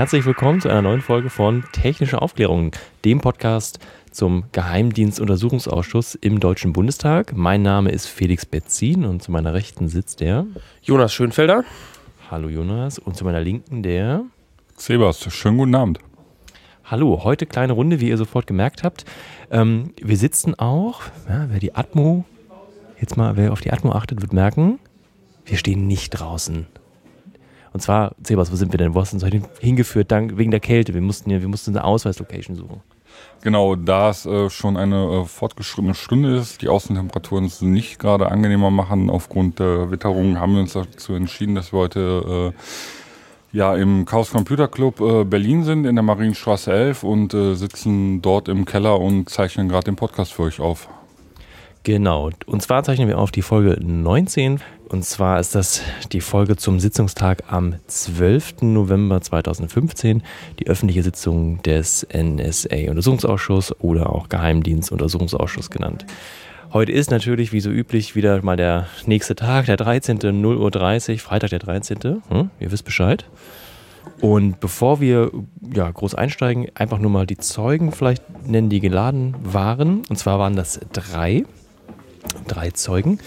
herzlich willkommen zu einer neuen Folge von Technische Aufklärung, dem Podcast zum Geheimdienstuntersuchungsausschuss im Deutschen Bundestag. Mein Name ist Felix Betzin und zu meiner Rechten sitzt der Jonas Schönfelder. Hallo Jonas und zu meiner Linken der Sebas. Schönen guten Abend. Hallo, heute kleine Runde, wie ihr sofort gemerkt habt. Ähm, wir sitzen auch, ja, wer die Atmo, jetzt mal, wer auf die Atmo achtet, wird merken, wir stehen nicht draußen. Und zwar, Sebas, wo sind wir denn? Wo hast du uns heute hingeführt? Dank, wegen der Kälte. Wir mussten, wir mussten eine Ausweislocation suchen. Genau, da es äh, schon eine äh, fortgeschrittene Stunde ist, die Außentemperaturen es nicht gerade angenehmer machen aufgrund der Witterung, haben wir uns dazu entschieden, dass wir heute äh, ja im Chaos Computer Club äh, Berlin sind, in der Marienstraße 11 und äh, sitzen dort im Keller und zeichnen gerade den Podcast für euch auf. Genau, und zwar zeichnen wir auf die Folge 19. Und zwar ist das die Folge zum Sitzungstag am 12. November 2015, die öffentliche Sitzung des NSA-Untersuchungsausschusses oder auch Geheimdienstuntersuchungsausschuss genannt. Heute ist natürlich, wie so üblich, wieder mal der nächste Tag, der 13. 0.30 Uhr, Freitag der 13. Hm, ihr wisst Bescheid. Und bevor wir ja, groß einsteigen, einfach nur mal die Zeugen vielleicht nennen, die geladen waren. Und zwar waren das drei drei Zeugen.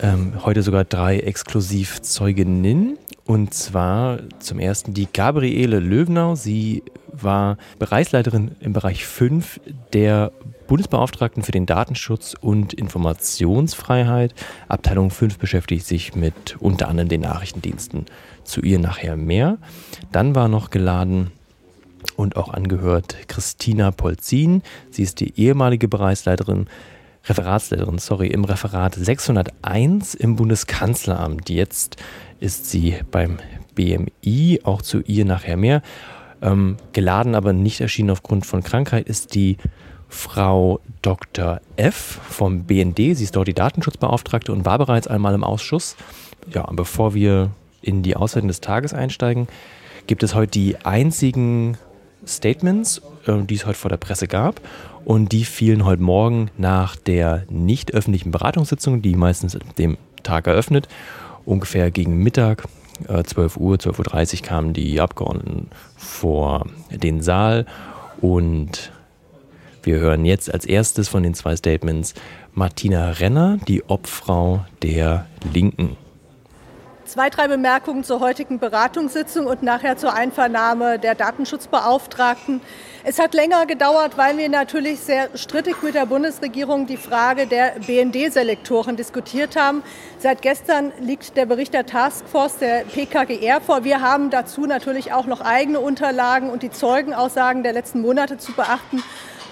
Ähm, heute sogar drei Exklusivzeuginnen. Und zwar zum ersten die Gabriele Löwenau. Sie war Bereichsleiterin im Bereich 5 der Bundesbeauftragten für den Datenschutz und Informationsfreiheit. Abteilung 5 beschäftigt sich mit unter anderem den Nachrichtendiensten. Zu ihr nachher mehr. Dann war noch geladen und auch angehört Christina Polzin. Sie ist die ehemalige Bereichsleiterin Referatsleiterin, sorry, im Referat 601 im Bundeskanzleramt. Jetzt ist sie beim BMI, auch zu ihr nachher mehr. Ähm, geladen, aber nicht erschienen aufgrund von Krankheit, ist die Frau Dr. F. vom BND. Sie ist dort die Datenschutzbeauftragte und war bereits einmal im Ausschuss. Ja, bevor wir in die Auswertung des Tages einsteigen, gibt es heute die einzigen Statements, äh, die es heute vor der Presse gab. Und die fielen heute Morgen nach der nicht öffentlichen Beratungssitzung, die meistens dem Tag eröffnet. Ungefähr gegen Mittag, 12 äh, Uhr, 12.30 Uhr kamen die Abgeordneten vor den Saal. Und wir hören jetzt als erstes von den zwei Statements Martina Renner, die Obfrau der Linken. Zwei, drei Bemerkungen zur heutigen Beratungssitzung und nachher zur Einvernahme der Datenschutzbeauftragten. Es hat länger gedauert, weil wir natürlich sehr strittig mit der Bundesregierung die Frage der BND-Selektoren diskutiert haben. Seit gestern liegt der Bericht der Taskforce der PKGR vor. Wir haben dazu natürlich auch noch eigene Unterlagen und die Zeugenaussagen der letzten Monate zu beachten.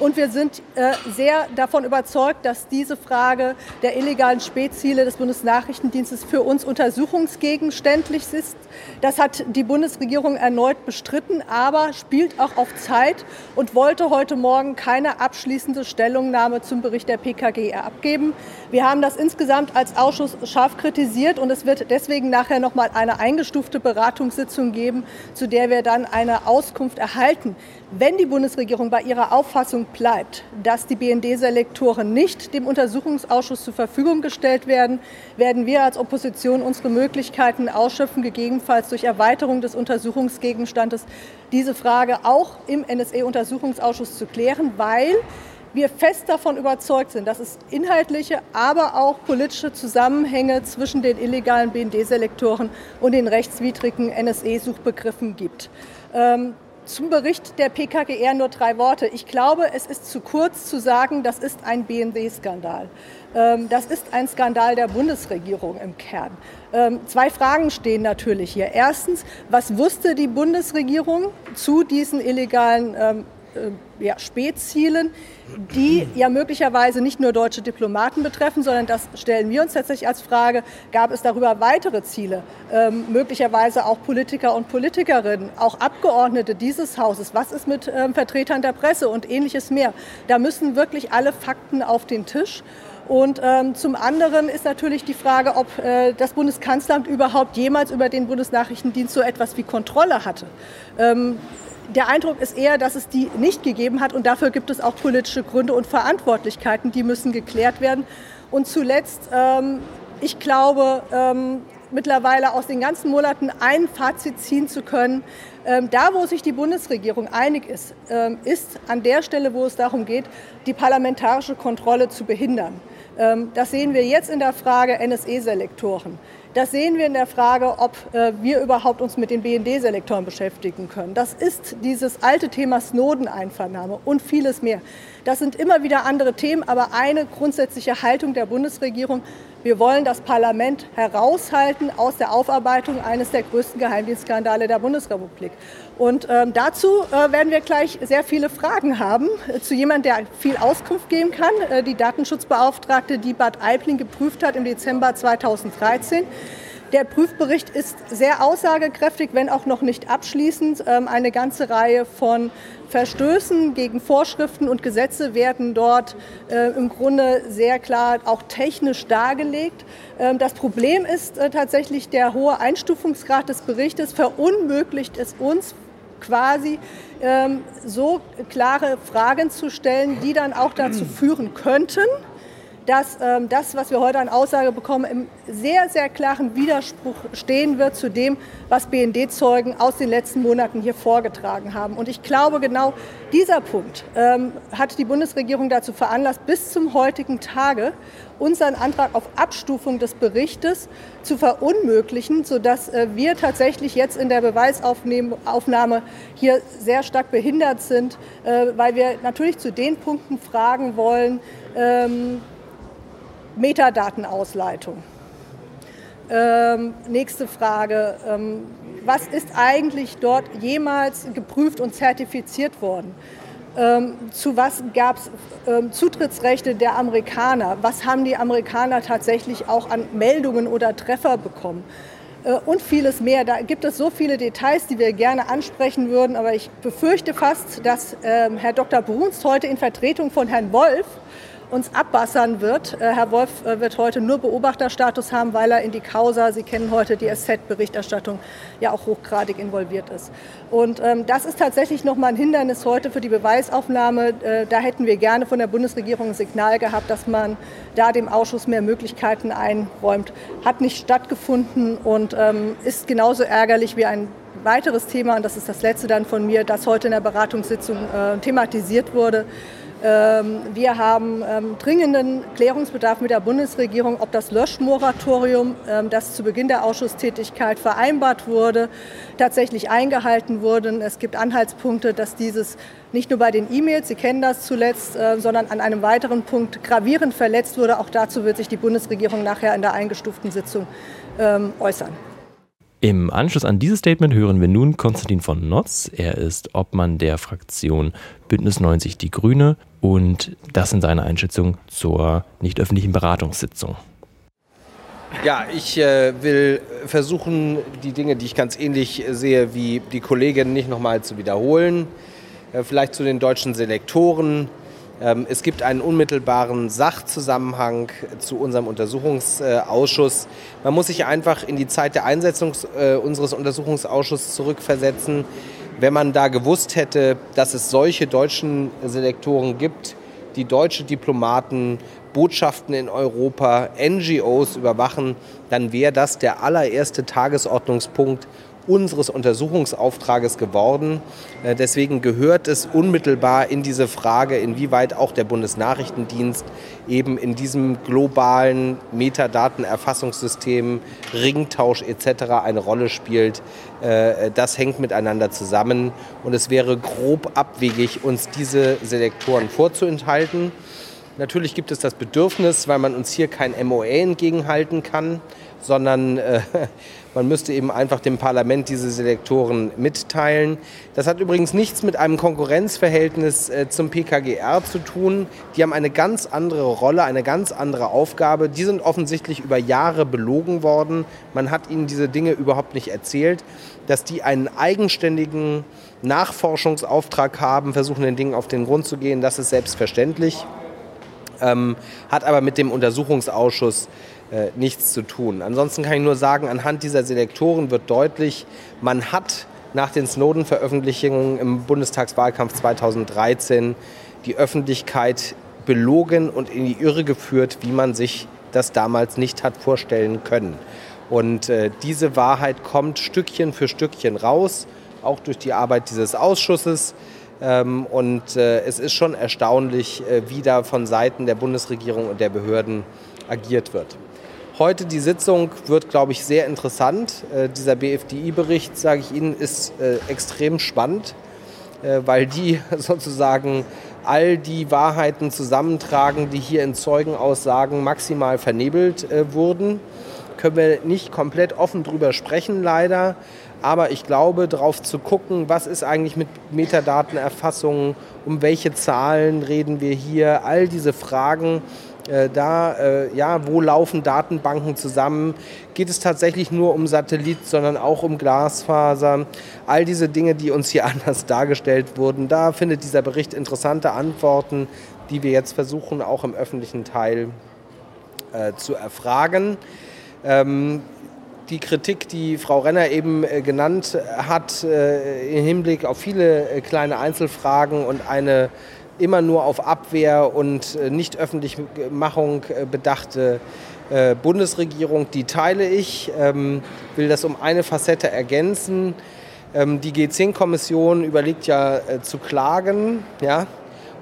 Und wir sind äh, sehr davon überzeugt, dass diese Frage der illegalen Spätziele des Bundesnachrichtendienstes für uns untersuchungsgegenständlich ist. Das hat die Bundesregierung erneut bestritten, aber spielt auch auf Zeit und wollte heute Morgen keine abschließende Stellungnahme zum Bericht der PKG abgeben. Wir haben das insgesamt als Ausschuss scharf kritisiert und es wird deswegen nachher noch mal eine eingestufte Beratungssitzung geben, zu der wir dann eine Auskunft erhalten. Wenn die Bundesregierung bei ihrer Auffassung bleibt, dass die BND-Selektoren nicht dem Untersuchungsausschuss zur Verfügung gestellt werden, werden wir als Opposition unsere Möglichkeiten ausschöpfen, gegebenenfalls durch Erweiterung des Untersuchungsgegenstandes diese Frage auch im NSA-Untersuchungsausschuss zu klären, weil wir fest davon überzeugt sind, dass es inhaltliche, aber auch politische Zusammenhänge zwischen den illegalen BND-Selektoren und den rechtswidrigen NSA-Suchbegriffen gibt. Ähm, zum Bericht der PKGR nur drei Worte. Ich glaube, es ist zu kurz zu sagen, das ist ein BND-Skandal. Ähm, das ist ein Skandal der Bundesregierung im Kern. Ähm, zwei Fragen stehen natürlich hier. Erstens, was wusste die Bundesregierung zu diesen illegalen ähm, äh, ja, Spätzielen, die ja möglicherweise nicht nur deutsche Diplomaten betreffen, sondern das stellen wir uns tatsächlich als Frage, gab es darüber weitere Ziele, ähm, möglicherweise auch Politiker und Politikerinnen, auch Abgeordnete dieses Hauses, was ist mit ähm, Vertretern der Presse und ähnliches mehr. Da müssen wirklich alle Fakten auf den Tisch. Und ähm, zum anderen ist natürlich die Frage, ob äh, das Bundeskanzleramt überhaupt jemals über den Bundesnachrichtendienst so etwas wie Kontrolle hatte. Ähm, der Eindruck ist eher, dass es die nicht gegeben hat und dafür gibt es auch politische Gründe und Verantwortlichkeiten, die müssen geklärt werden. Und zuletzt, ähm, ich glaube, ähm, mittlerweile aus den ganzen Monaten ein Fazit ziehen zu können. Ähm, da, wo sich die Bundesregierung einig ist, ähm, ist an der Stelle, wo es darum geht, die parlamentarische Kontrolle zu behindern. Ähm, das sehen wir jetzt in der Frage NSE-Selektoren. Das sehen wir in der Frage, ob äh, wir überhaupt uns mit den BND-Selektoren beschäftigen können. Das ist dieses alte Thema Snowden-Einvernahme und vieles mehr. Das sind immer wieder andere Themen, aber eine grundsätzliche Haltung der Bundesregierung. Wir wollen das Parlament heraushalten aus der Aufarbeitung eines der größten Geheimdienstskandale der Bundesrepublik. Und ähm, dazu äh, werden wir gleich sehr viele Fragen haben äh, zu jemandem, der viel Auskunft geben kann. Äh, die Datenschutzbeauftragte, die Bad Aibling geprüft hat im Dezember 2013. Der Prüfbericht ist sehr aussagekräftig, wenn auch noch nicht abschließend. Ähm, eine ganze Reihe von Verstößen gegen Vorschriften und Gesetze werden dort äh, im Grunde sehr klar auch technisch dargelegt. Ähm, das Problem ist äh, tatsächlich der hohe Einstufungsgrad des Berichtes verunmöglicht es uns quasi ähm, so klare Fragen zu stellen, die dann auch dazu führen könnten, dass ähm, das, was wir heute an Aussage bekommen, im sehr, sehr klaren Widerspruch stehen wird zu dem, was BND-Zeugen aus den letzten Monaten hier vorgetragen haben. Und ich glaube, genau dieser Punkt ähm, hat die Bundesregierung dazu veranlasst, bis zum heutigen Tage unseren Antrag auf Abstufung des Berichtes zu verunmöglichen, sodass äh, wir tatsächlich jetzt in der Beweisaufnahme hier sehr stark behindert sind, äh, weil wir natürlich zu den Punkten fragen wollen, ähm, Metadatenausleitung. Ähm, nächste Frage. Ähm, was ist eigentlich dort jemals geprüft und zertifiziert worden? Ähm, zu was gab es ähm, Zutrittsrechte der Amerikaner? Was haben die Amerikaner tatsächlich auch an Meldungen oder Treffer bekommen? Äh, und vieles mehr. Da gibt es so viele Details, die wir gerne ansprechen würden, aber ich befürchte fast, dass ähm, Herr Dr. Bruns heute in Vertretung von Herrn Wolf uns abbassern wird. Äh, Herr Wolf äh, wird heute nur Beobachterstatus haben, weil er in die Causa, Sie kennen heute die SZ-Berichterstattung, ja auch hochgradig involviert ist. Und ähm, das ist tatsächlich nochmal ein Hindernis heute für die Beweisaufnahme. Äh, da hätten wir gerne von der Bundesregierung ein Signal gehabt, dass man da dem Ausschuss mehr Möglichkeiten einräumt. Hat nicht stattgefunden und ähm, ist genauso ärgerlich wie ein weiteres Thema, und das ist das letzte dann von mir, das heute in der Beratungssitzung äh, thematisiert wurde. Ähm, wir haben ähm, dringenden Klärungsbedarf mit der Bundesregierung, ob das Löschmoratorium, ähm, das zu Beginn der Ausschusstätigkeit vereinbart wurde, tatsächlich eingehalten wurde. Es gibt Anhaltspunkte, dass dieses nicht nur bei den E-Mails, Sie kennen das zuletzt, äh, sondern an einem weiteren Punkt gravierend verletzt wurde. Auch dazu wird sich die Bundesregierung nachher in der eingestuften Sitzung äußern. Im Anschluss an dieses Statement hören wir nun Konstantin von Notz. Er ist Obmann der Fraktion Bündnis 90 Die Grüne und das in seiner Einschätzung zur nicht öffentlichen Beratungssitzung. Ja, ich äh, will versuchen, die Dinge, die ich ganz ähnlich sehe wie die Kollegin, nicht nochmal zu wiederholen. Äh, vielleicht zu den deutschen Selektoren. Ähm, es gibt einen unmittelbaren Sachzusammenhang zu unserem Untersuchungsausschuss. Man muss sich einfach in die Zeit der Einsetzung äh, unseres Untersuchungsausschusses zurückversetzen. Wenn man da gewusst hätte, dass es solche deutschen Selektoren gibt, die deutsche Diplomaten, Botschaften in Europa, NGOs überwachen, dann wäre das der allererste Tagesordnungspunkt unseres Untersuchungsauftrages geworden. Äh, deswegen gehört es unmittelbar in diese Frage, inwieweit auch der Bundesnachrichtendienst eben in diesem globalen Metadatenerfassungssystem, Ringtausch etc. eine Rolle spielt. Äh, das hängt miteinander zusammen und es wäre grob abwegig, uns diese Selektoren vorzuenthalten. Natürlich gibt es das Bedürfnis, weil man uns hier kein MOA entgegenhalten kann, sondern äh, man müsste eben einfach dem Parlament diese Selektoren mitteilen. Das hat übrigens nichts mit einem Konkurrenzverhältnis äh, zum PKGR zu tun. Die haben eine ganz andere Rolle, eine ganz andere Aufgabe. Die sind offensichtlich über Jahre belogen worden. Man hat ihnen diese Dinge überhaupt nicht erzählt. Dass die einen eigenständigen Nachforschungsauftrag haben, versuchen den Dingen auf den Grund zu gehen, das ist selbstverständlich. Ähm, hat aber mit dem Untersuchungsausschuss äh, nichts zu tun. Ansonsten kann ich nur sagen, anhand dieser Selektoren wird deutlich, man hat nach den Snowden-Veröffentlichungen im Bundestagswahlkampf 2013 die Öffentlichkeit belogen und in die Irre geführt, wie man sich das damals nicht hat vorstellen können. Und äh, diese Wahrheit kommt Stückchen für Stückchen raus, auch durch die Arbeit dieses Ausschusses. Ähm, und äh, es ist schon erstaunlich, äh, wie da von Seiten der Bundesregierung und der Behörden agiert wird. Heute die Sitzung wird, glaube ich, sehr interessant. Äh, dieser BFDI-Bericht, sage ich Ihnen, ist äh, extrem spannend, äh, weil die sozusagen all die Wahrheiten zusammentragen, die hier in Zeugenaussagen maximal vernebelt äh, wurden. Können wir nicht komplett offen drüber sprechen, leider. Aber ich glaube, darauf zu gucken, was ist eigentlich mit Metadatenerfassungen, um welche Zahlen reden wir hier, all diese Fragen, da, äh, ja, wo laufen Datenbanken zusammen? Geht es tatsächlich nur um Satellit, sondern auch um Glasfaser? All diese Dinge, die uns hier anders dargestellt wurden, da findet dieser Bericht interessante Antworten, die wir jetzt versuchen, auch im öffentlichen Teil äh, zu erfragen. Ähm, die Kritik, die Frau Renner eben äh, genannt hat, äh, im Hinblick auf viele äh, kleine Einzelfragen und eine immer nur auf Abwehr und nicht Öffentlichmachung bedachte Bundesregierung, die teile ich, ähm, will das um eine Facette ergänzen. Ähm, die G10-Kommission überlegt ja zu klagen, ja,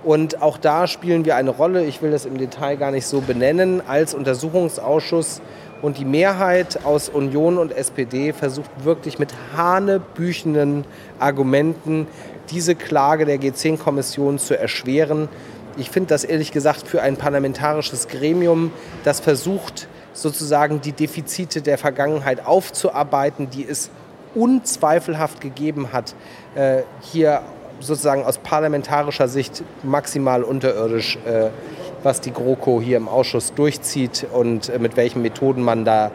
und auch da spielen wir eine Rolle. Ich will das im Detail gar nicht so benennen. Als Untersuchungsausschuss und die Mehrheit aus Union und SPD versucht wirklich mit hanebüchenden Argumenten diese Klage der G10-Kommission zu erschweren. Ich finde das ehrlich gesagt für ein parlamentarisches Gremium, das versucht sozusagen die Defizite der Vergangenheit aufzuarbeiten, die es unzweifelhaft gegeben hat, äh, hier sozusagen aus parlamentarischer Sicht maximal unterirdisch äh, was die GroKo hier im Ausschuss durchzieht und äh, mit welchen Methoden man da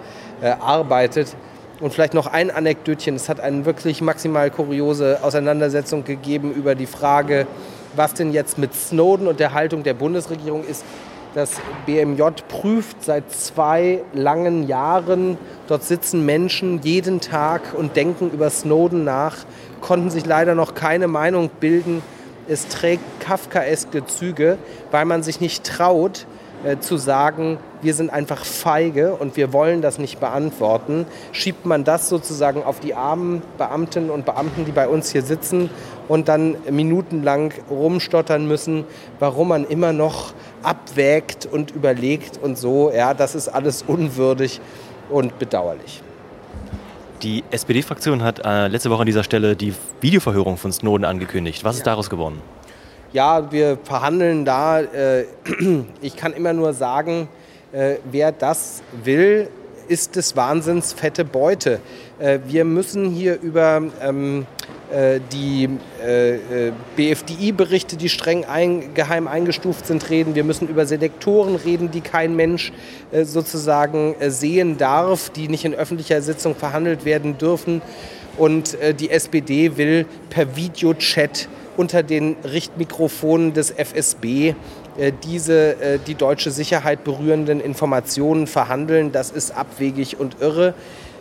arbeitet. Und vielleicht noch ein Anekdötchen. Es hat eine wirklich maximal kuriose Auseinandersetzung gegeben über die Frage, was denn jetzt mit Snowden und der Haltung der Bundesregierung ist. Das BMJ prüft seit zwei langen Jahren. Dort sitzen Menschen jeden Tag und denken über Snowden nach, konnten sich leider noch keine Meinung bilden es trägt kafkaeske Züge, weil man sich nicht traut äh, zu sagen, wir sind einfach feige und wir wollen das nicht beantworten, schiebt man das sozusagen auf die armen Beamtinnen und Beamten, die bei uns hier sitzen und dann minutenlang rumstottern müssen, warum man immer noch abwägt und überlegt und so. Ja, das ist alles unwürdig und bedauerlich. Die SPD-Fraktion hat äh, letzte Woche an dieser Stelle die Videoverhörung von Snowden angekündigt. Was ist daraus geworden? Ja, wir verhandeln da. Äh, ich kann immer nur sagen, äh, wer das will, ist des Wahnsinns fette Beute. Äh, wir müssen hier über ähm, äh, die äh, äh BFDI-Berichte, die streng ein, geheim eingestuft sind, reden. Wir müssen über Selektoren reden, die kein Mensch äh, sozusagen äh, sehen darf, die nicht in öffentlicher Sitzung verhandelt werden dürfen. Und die SPD will per Videochat unter den Richtmikrofonen des FSB diese die deutsche Sicherheit berührenden Informationen verhandeln. Das ist abwegig und irre.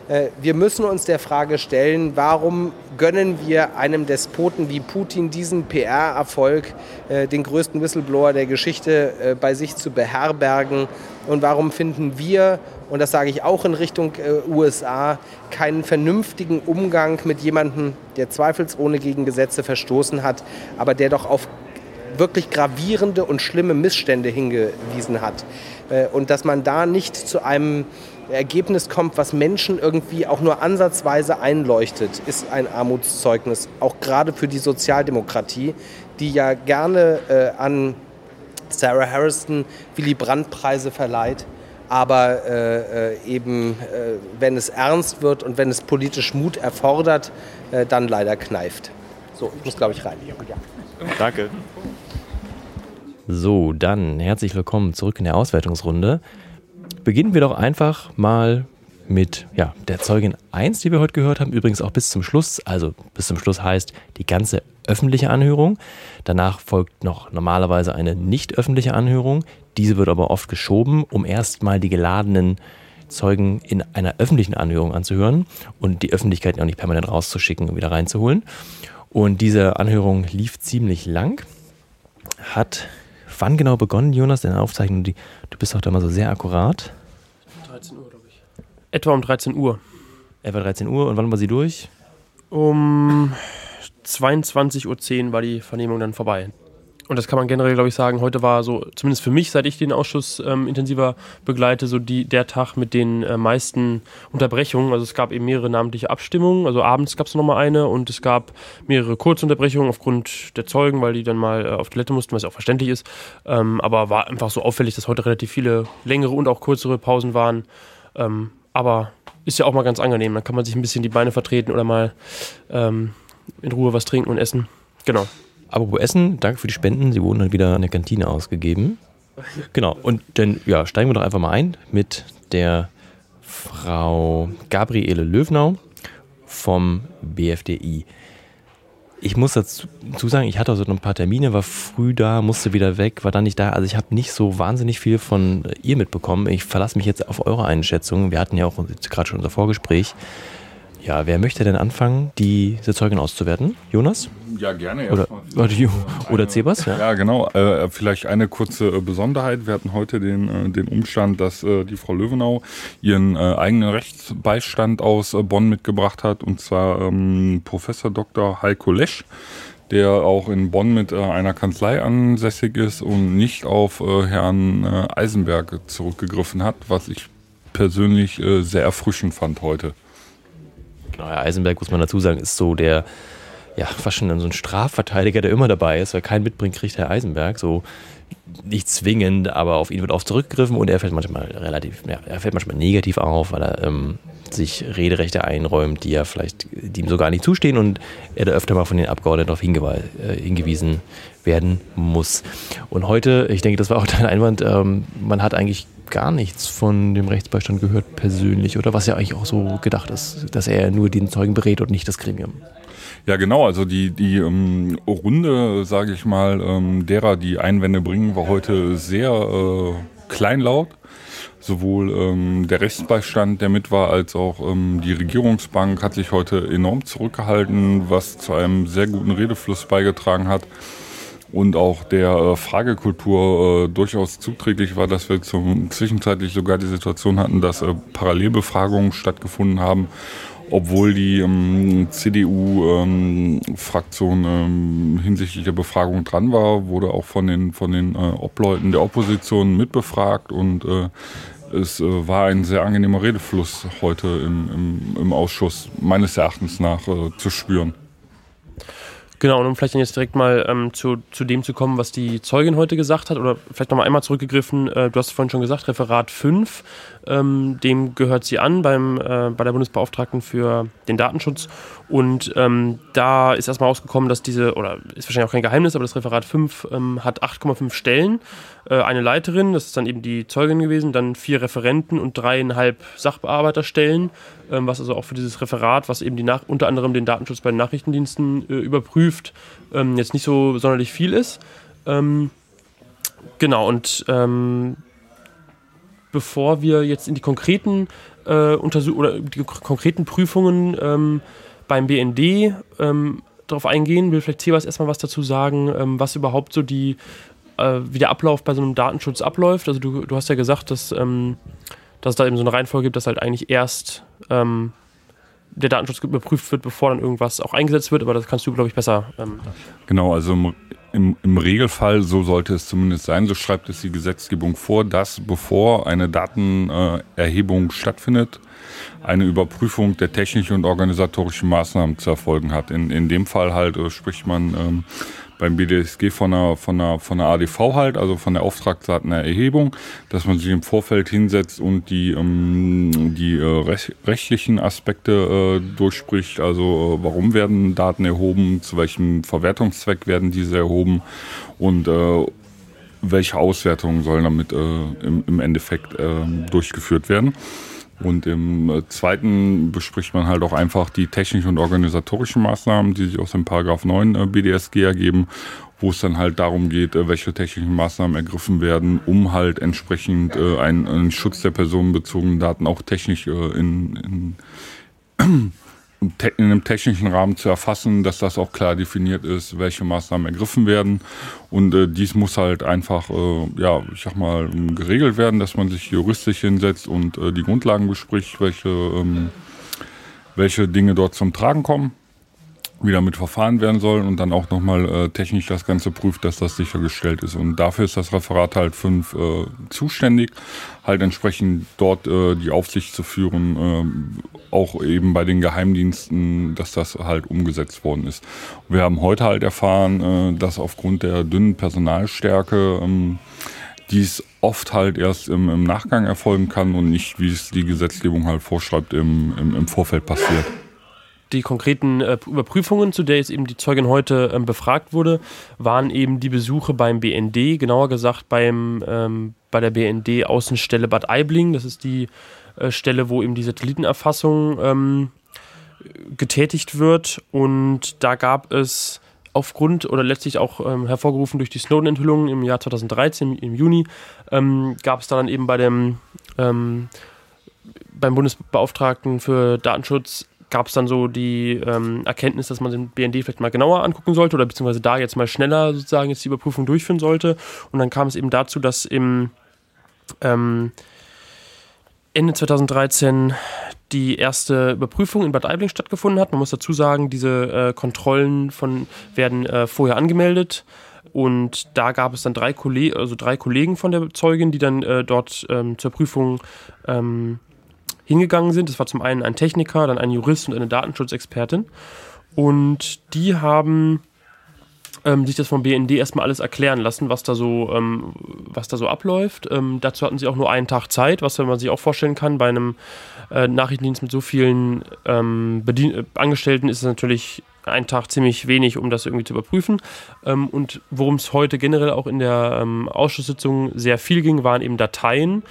Äh, wir müssen uns der Frage stellen, warum gönnen wir einem Despoten wie Putin diesen PR-Erfolg, äh, den größten Whistleblower der Geschichte äh, bei sich zu beherbergen? Und warum finden wir, und das sage ich auch in Richtung USA, keinen vernünftigen Umgang mit jemandem, der zweifelsohne gegen Gesetze verstoßen hat, aber der doch auf wirklich gravierende und schlimme Missstände hingewiesen hat? Und dass man da nicht zu einem Ergebnis kommt, was Menschen irgendwie auch nur ansatzweise einleuchtet, ist ein Armutszeugnis, auch gerade für die Sozialdemokratie, die ja gerne äh, an Sarah Harrison Willy Brandt-Preise verleiht, aber äh, äh eben, äh, wenn es ernst wird und wenn es politisch Mut erfordert, äh, dann leider kneift. So, ich muss, glaube ich, rein. Ja. Danke. So, dann herzlich willkommen zurück in der Auswertungsrunde. Beginnen wir doch einfach mal mit ja, der Zeugin 1, die wir heute gehört haben, übrigens auch bis zum Schluss. Also bis zum Schluss heißt die ganze öffentliche Anhörung. Danach folgt noch normalerweise eine nicht öffentliche Anhörung. Diese wird aber oft geschoben, um erstmal die geladenen Zeugen in einer öffentlichen Anhörung anzuhören und die Öffentlichkeit auch nicht permanent rauszuschicken und wieder reinzuholen. Und diese Anhörung lief ziemlich lang, hat wann genau begonnen, Jonas, deine Aufzeichnung? Die, du bist doch da mal so sehr akkurat. 13 Uhr, glaube ich. Etwa um 13 Uhr. Etwa 13 Uhr und wann war sie durch? Um 22.10 Uhr war die Vernehmung dann vorbei. Und das kann man generell, glaube ich, sagen. Heute war so, zumindest für mich, seit ich den Ausschuss ähm, intensiver begleite, so die, der Tag mit den äh, meisten Unterbrechungen. Also es gab eben mehrere namentliche Abstimmungen. Also abends gab es nochmal eine und es gab mehrere Kurzunterbrechungen aufgrund der Zeugen, weil die dann mal äh, auf Toilette mussten, was ja auch verständlich ist. Ähm, aber war einfach so auffällig, dass heute relativ viele längere und auch kürzere Pausen waren. Ähm, aber ist ja auch mal ganz angenehm. Dann kann man sich ein bisschen die Beine vertreten oder mal ähm, in Ruhe was trinken und essen. Genau. Apropos Essen, danke für die Spenden. Sie wurden dann wieder an der Kantine ausgegeben. Genau, und dann ja, steigen wir doch einfach mal ein mit der Frau Gabriele Löwnau vom BFDI. Ich muss dazu sagen, ich hatte so ein paar Termine, war früh da, musste wieder weg, war dann nicht da. Also ich habe nicht so wahnsinnig viel von ihr mitbekommen. Ich verlasse mich jetzt auf eure Einschätzung. Wir hatten ja auch gerade schon unser Vorgespräch. Ja, wer möchte denn anfangen, diese Zeugin auszuwerten? Jonas? Ja, gerne. Oder, oder, oder Zebas? Ja, ja genau. Äh, vielleicht eine kurze äh, Besonderheit. Wir hatten heute den, äh, den Umstand, dass äh, die Frau Löwenau ihren äh, eigenen Rechtsbeistand aus äh, Bonn mitgebracht hat, und zwar ähm, Professor Dr. Heiko Lesch der auch in Bonn mit äh, einer Kanzlei ansässig ist und nicht auf äh, Herrn äh, Eisenberg zurückgegriffen hat, was ich persönlich sehr erfrischend fand heute. Genau, Herr Eisenberg, muss man dazu sagen, ist so der, ja, fast schon so ein Strafverteidiger, der immer dabei ist, weil kein mitbringt, kriegt Herr Eisenberg. So nicht zwingend, aber auf ihn wird oft zurückgegriffen und er fällt manchmal relativ, ja, er fällt manchmal negativ auf, weil er ähm, sich Rederechte einräumt, die ja vielleicht, die ihm so gar nicht zustehen und er da öfter mal von den Abgeordneten darauf äh, hingewiesen werden muss. Und heute, ich denke, das war auch dein Einwand, ähm, man hat eigentlich gar nichts von dem Rechtsbeistand gehört persönlich oder was ja eigentlich auch so gedacht ist, dass er nur den Zeugen berät und nicht das Gremium. Ja, genau. Also die, die ähm, Runde, sage ich mal, ähm, derer, die Einwände bringen, war heute sehr äh, kleinlaut. Sowohl ähm, der Rechtsbeistand, der mit war, als auch ähm, die Regierungsbank hat sich heute enorm zurückgehalten, was zu einem sehr guten Redefluss beigetragen hat und auch der äh, Fragekultur äh, durchaus zuträglich war, dass wir zum, zwischenzeitlich sogar die Situation hatten, dass äh, Parallelbefragungen stattgefunden haben, obwohl die ähm, CDU-Fraktion ähm, ähm, hinsichtlich der Befragung dran war, wurde auch von den, von den äh, Obleuten der Opposition mitbefragt und äh, es war ein sehr angenehmer Redefluss heute im, im, im Ausschuss, meines Erachtens nach, zu spüren. Genau, und um vielleicht dann jetzt direkt mal ähm, zu, zu dem zu kommen, was die Zeugin heute gesagt hat, oder vielleicht nochmal einmal zurückgegriffen, äh, du hast vorhin schon gesagt, Referat 5, ähm, dem gehört sie an beim, äh, bei der Bundesbeauftragten für den Datenschutz. Und ähm, da ist erstmal rausgekommen, dass diese, oder ist wahrscheinlich auch kein Geheimnis, aber das Referat 5 ähm, hat 8,5 Stellen. Äh, eine Leiterin, das ist dann eben die Zeugin gewesen, dann vier Referenten und dreieinhalb Sachbearbeiterstellen, ähm, was also auch für dieses Referat, was eben die nach, unter anderem den Datenschutz bei den Nachrichtendiensten äh, überprüft, ähm, jetzt nicht so sonderlich viel ist. Ähm, genau, und ähm, bevor wir jetzt in die konkreten äh, Untersuch oder die konkreten Prüfungen beim BND ähm, darauf eingehen, will vielleicht Sebas erstmal was dazu sagen, ähm, was überhaupt so die, äh, wie der Ablauf bei so einem Datenschutz abläuft. Also du, du hast ja gesagt, dass, ähm, dass es da eben so eine Reihenfolge gibt, dass halt eigentlich erst ähm, der Datenschutz überprüft wird, bevor dann irgendwas auch eingesetzt wird, aber das kannst du, glaube ich, besser. Ähm, genau, also im, im Regelfall, so sollte es zumindest sein, so schreibt es die Gesetzgebung vor, dass bevor eine Datenerhebung stattfindet, eine Überprüfung der technischen und organisatorischen Maßnahmen zu erfolgen hat. In, in dem Fall halt äh, spricht man ähm, beim BDSG von einer, von, einer, von einer ADV halt, also von der Auftragsdatenerhebung, dass man sich im Vorfeld hinsetzt und die, ähm, die äh, rech rechtlichen Aspekte äh, durchspricht, also äh, warum werden Daten erhoben, zu welchem Verwertungszweck werden diese erhoben? Und äh, welche Auswertungen sollen damit äh, im, im Endeffekt äh, durchgeführt werden. Und im äh, zweiten bespricht man halt auch einfach die technischen und organisatorischen Maßnahmen, die sich aus dem Paragraph 9 äh, BDSG ergeben, wo es dann halt darum geht, äh, welche technischen Maßnahmen ergriffen werden, um halt entsprechend einen, Schutz der personenbezogenen Daten auch technisch in, in in einem technischen Rahmen zu erfassen, dass das auch klar definiert ist, welche Maßnahmen ergriffen werden. Und äh, dies muss halt einfach, äh, ja, ich sag mal, geregelt werden, dass man sich juristisch hinsetzt und äh, die Grundlagen bespricht, welche, ähm, welche Dinge dort zum Tragen kommen wie damit verfahren werden soll und dann auch nochmal äh, technisch das Ganze prüft, dass das sichergestellt ist. Und dafür ist das Referat halt fünf äh, zuständig, halt entsprechend dort äh, die Aufsicht zu führen, äh, auch eben bei den Geheimdiensten, dass das halt umgesetzt worden ist. Wir haben heute halt erfahren, äh, dass aufgrund der dünnen Personalstärke ähm, dies oft halt erst im, im, Nachgang erfolgen kann und nicht, wie es die Gesetzgebung halt vorschreibt, im, im, im Vorfeld passiert die konkreten äh, Überprüfungen, zu der jetzt eben die Zeugin heute ähm, befragt wurde, waren eben die Besuche beim BND, genauer gesagt beim, ähm, bei der BND-Außenstelle Bad Aibling. Das ist die äh, Stelle, wo eben die Satellitenerfassung ähm, getätigt wird. Und da gab es aufgrund oder letztlich auch ähm, hervorgerufen durch die Snowden-Enthüllungen im Jahr 2013, im Juni, ähm, gab es dann eben bei dem ähm, beim Bundesbeauftragten für Datenschutz gab es dann so die ähm, Erkenntnis, dass man den BND vielleicht mal genauer angucken sollte oder beziehungsweise da jetzt mal schneller sozusagen jetzt die Überprüfung durchführen sollte. Und dann kam es eben dazu, dass im ähm, Ende 2013 die erste Überprüfung in Bad Aibling stattgefunden hat. Man muss dazu sagen, diese äh, Kontrollen von, werden äh, vorher angemeldet. Und da gab es dann drei, Kolleg also drei Kollegen von der Zeugin, die dann äh, dort ähm, zur Prüfung ähm, hingegangen sind. Das war zum einen ein Techniker, dann ein Jurist und eine Datenschutzexpertin. Und die haben ähm, sich das vom BND erstmal alles erklären lassen, was da so, ähm, was da so abläuft. Ähm, dazu hatten sie auch nur einen Tag Zeit, was man sich auch vorstellen kann. Bei einem äh, Nachrichtendienst mit so vielen ähm, Bedien Angestellten ist es natürlich ein Tag ziemlich wenig, um das irgendwie zu überprüfen. Ähm, und worum es heute generell auch in der ähm, Ausschusssitzung sehr viel ging, waren eben Dateien.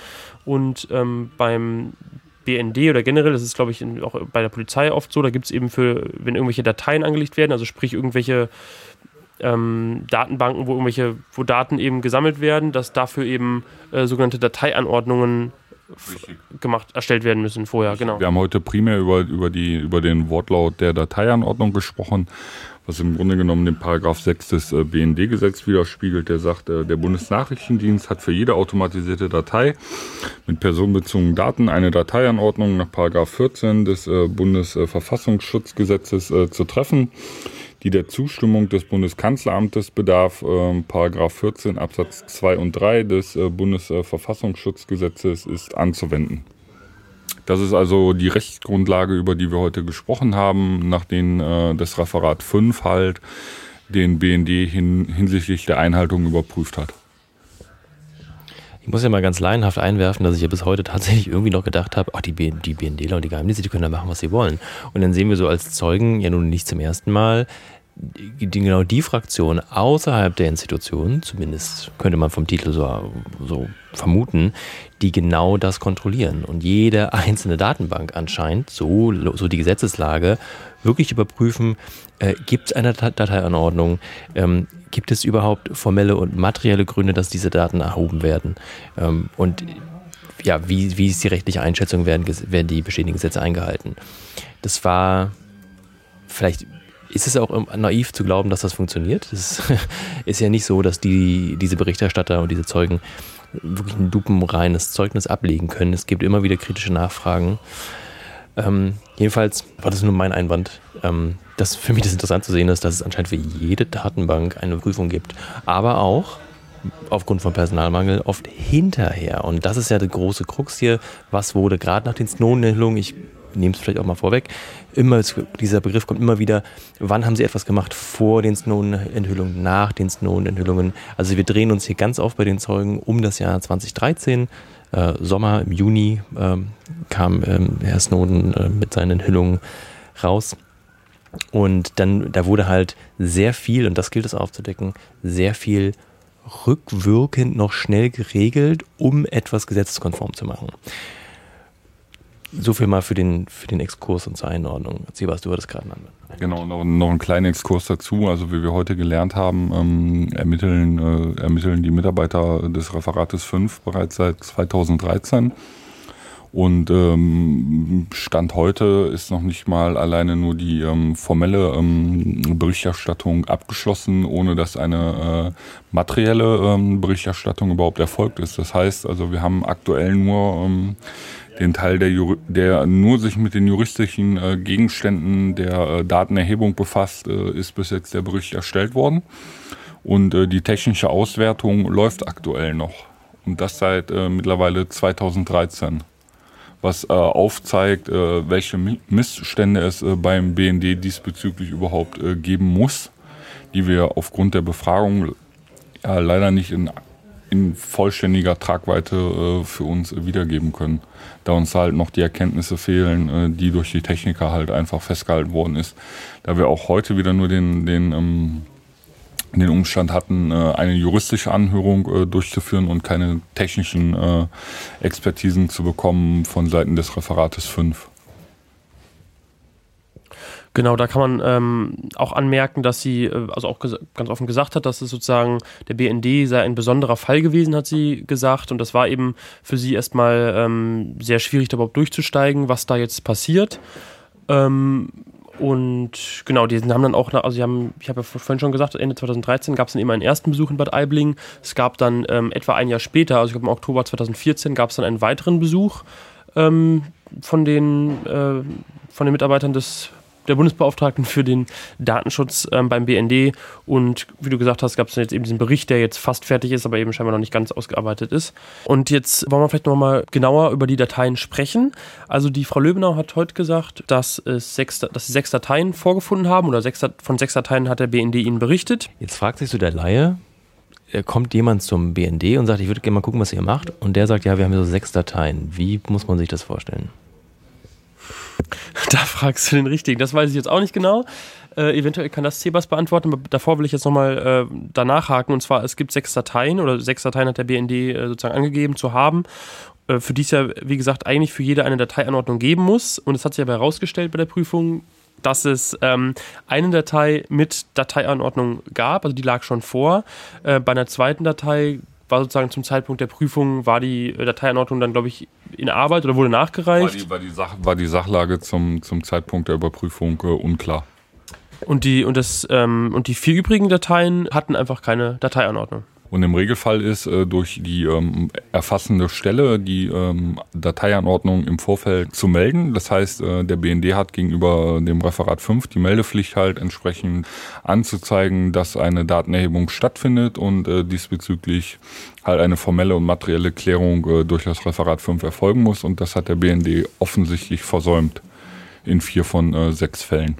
Und beim BND oder generell, das ist glaube ich auch bei der Polizei oft so, da gibt es eben für, wenn irgendwelche Dateien angelegt werden, also sprich irgendwelche ähm, Datenbanken, wo irgendwelche, wo Daten eben gesammelt werden, dass dafür eben äh, sogenannte Dateianordnungen gemacht, erstellt werden müssen vorher, genau. Wir haben heute primär über, über, die, über den Wortlaut der Dateianordnung gesprochen was im Grunde genommen den Paragraph 6 des äh, BND-Gesetzes widerspiegelt, der sagt, äh, der Bundesnachrichtendienst hat für jede automatisierte Datei mit personenbezogenen Daten eine Dateianordnung nach Paragraph 14 des äh, Bundesverfassungsschutzgesetzes zu treffen, die der Zustimmung des Bundeskanzleramtes bedarf. Paragraph 14 Absatz 2 und 3 des Bundesverfassungsschutzgesetzes ist anzuwenden. Das ist also die Rechtsgrundlage, über die wir heute gesprochen haben, nachdem äh, das Referat 5 halt den BND hin, hinsichtlich der Einhaltung überprüft hat. Ich muss ja mal ganz laienhaft einwerfen, dass ich ja bis heute tatsächlich irgendwie noch gedacht habe, ach, die, die BNDler und die Geheimdienste, die können da machen, was sie wollen. Und dann sehen wir so als Zeugen ja nun nicht zum ersten Mal, die, genau die Fraktion außerhalb der Institution, zumindest könnte man vom Titel so, so vermuten, die genau das kontrollieren. Und jede einzelne Datenbank anscheinend, so, so die Gesetzeslage, wirklich überprüfen, äh, gibt es eine Dateianordnung, ähm, gibt es überhaupt formelle und materielle Gründe, dass diese Daten erhoben werden. Ähm, und ja, wie, wie ist die rechtliche Einschätzung, werden, werden die bestehenden Gesetze eingehalten. Das war vielleicht ist es auch naiv zu glauben, dass das funktioniert. Es ist ja nicht so, dass die, diese Berichterstatter und diese Zeugen wirklich ein dupenreines Zeugnis ablegen können. Es gibt immer wieder kritische Nachfragen. Ähm, jedenfalls war das nur mein Einwand, ähm, dass für mich das interessant zu sehen ist, dass es anscheinend für jede Datenbank eine Prüfung gibt. Aber auch aufgrund von Personalmangel oft hinterher. Und das ist ja der große Krux hier. Was wurde gerade nach den Snowden-Enthüllungen, ich nehme es vielleicht auch mal vorweg, immer dieser Begriff kommt immer wieder, wann haben sie etwas gemacht vor den Snowden-Enthüllungen, nach den Snowden-Enthüllungen. Also wir drehen uns hier ganz oft bei den Zeugen um das Jahr 2013. Äh, Sommer, im Juni äh, kam ähm, Herr Snowden äh, mit seinen Enthüllungen raus. Und dann, da wurde halt sehr viel, und das gilt es aufzudecken, sehr viel rückwirkend noch schnell geregelt, um etwas gesetzeskonform zu machen. So viel mal für den, für den Exkurs und zur Einordnung. Siebas, du hattest gerade einen. Genau, noch, noch einen kleinen Exkurs dazu. Also wie wir heute gelernt haben, ähm, ermitteln, äh, ermitteln die Mitarbeiter des Referates 5 bereits seit 2013. Und ähm, Stand heute ist noch nicht mal alleine nur die ähm, formelle ähm, Berichterstattung abgeschlossen, ohne dass eine äh, materielle ähm, Berichterstattung überhaupt erfolgt ist. Das heißt also, wir haben aktuell nur ähm, den Teil, der, der nur sich mit den juristischen äh, Gegenständen der äh, Datenerhebung befasst, äh, ist bis jetzt der Bericht erstellt worden. Und äh, die technische Auswertung läuft aktuell noch. Und das seit äh, mittlerweile 2013 was äh, aufzeigt, welche Missstände es beim BND diesbezüglich überhaupt geben muss, die wir aufgrund der Befragung leider nicht in, in vollständiger Tragweite äh, für uns wiedergeben können, da uns halt noch die Erkenntnisse fehlen, äh, die durch die Techniker halt einfach festgehalten worden ist. Da wir auch heute wieder nur den, den ähm, den Umstand hatten, äh, eine juristische Anhörung durchzuführen und keine technischen Expertisen zu bekommen von Seiten des Referates 5. Genau, da kann man ähm, auch anmerken, dass sie, also auch ganz offen gesagt hat, dass es sozusagen der BND sei ein besonderer Fall gewesen, hat sie gesagt. Und das war eben für sie erstmal ähm, sehr schwierig, da überhaupt durchzusteigen, was da jetzt passiert. Ähm, und genau, die haben dann auch, also haben, ich habe ja vorhin schon gesagt, Ende 2013 gab es dann eben einen ersten Besuch in Bad Aibling. Es gab dann ähm, etwa ein Jahr später, also ich glaube im Oktober 2014, gab es dann einen weiteren Besuch ähm, von, den, äh, von den Mitarbeitern des der Bundesbeauftragten für den Datenschutz ähm, beim BND. Und wie du gesagt hast, gab es jetzt eben diesen Bericht, der jetzt fast fertig ist, aber eben scheinbar noch nicht ganz ausgearbeitet ist. Und jetzt wollen wir vielleicht nochmal genauer über die Dateien sprechen. Also die Frau Löbenau hat heute gesagt, dass, es sechs, dass sie sechs Dateien vorgefunden haben oder sechs, von sechs Dateien hat der BND ihnen berichtet. Jetzt fragt sich so der Laie, kommt jemand zum BND und sagt, ich würde gerne mal gucken, was ihr macht. Und der sagt, ja, wir haben hier so sechs Dateien. Wie muss man sich das vorstellen? Da fragst du den richtigen. Das weiß ich jetzt auch nicht genau. Äh, eventuell kann das Sebas beantworten, aber davor will ich jetzt nochmal äh, danach haken. Und zwar, es gibt sechs Dateien oder sechs Dateien hat der BND äh, sozusagen angegeben zu haben, äh, für die es ja, wie gesagt, eigentlich für jede eine Dateianordnung geben muss. Und es hat sich aber herausgestellt bei der Prüfung, dass es ähm, eine Datei mit Dateianordnung gab, also die lag schon vor. Äh, bei einer zweiten Datei war sozusagen zum Zeitpunkt der Prüfung, war die Dateianordnung dann, glaube ich, in Arbeit oder wurde nachgereicht? War die, war die, Sach, war die Sachlage zum, zum Zeitpunkt der Überprüfung äh, unklar. Und die, und, das, ähm, und die vier übrigen Dateien hatten einfach keine Dateianordnung. Und im Regelfall ist äh, durch die ähm, erfassende Stelle die ähm, Dateianordnung im Vorfeld zu melden. Das heißt, äh, der BND hat gegenüber dem Referat 5 die Meldepflicht halt entsprechend anzuzeigen, dass eine Datenerhebung stattfindet und äh, diesbezüglich halt eine formelle und materielle Klärung äh, durch das Referat 5 erfolgen muss. Und das hat der BND offensichtlich versäumt in vier von äh, sechs Fällen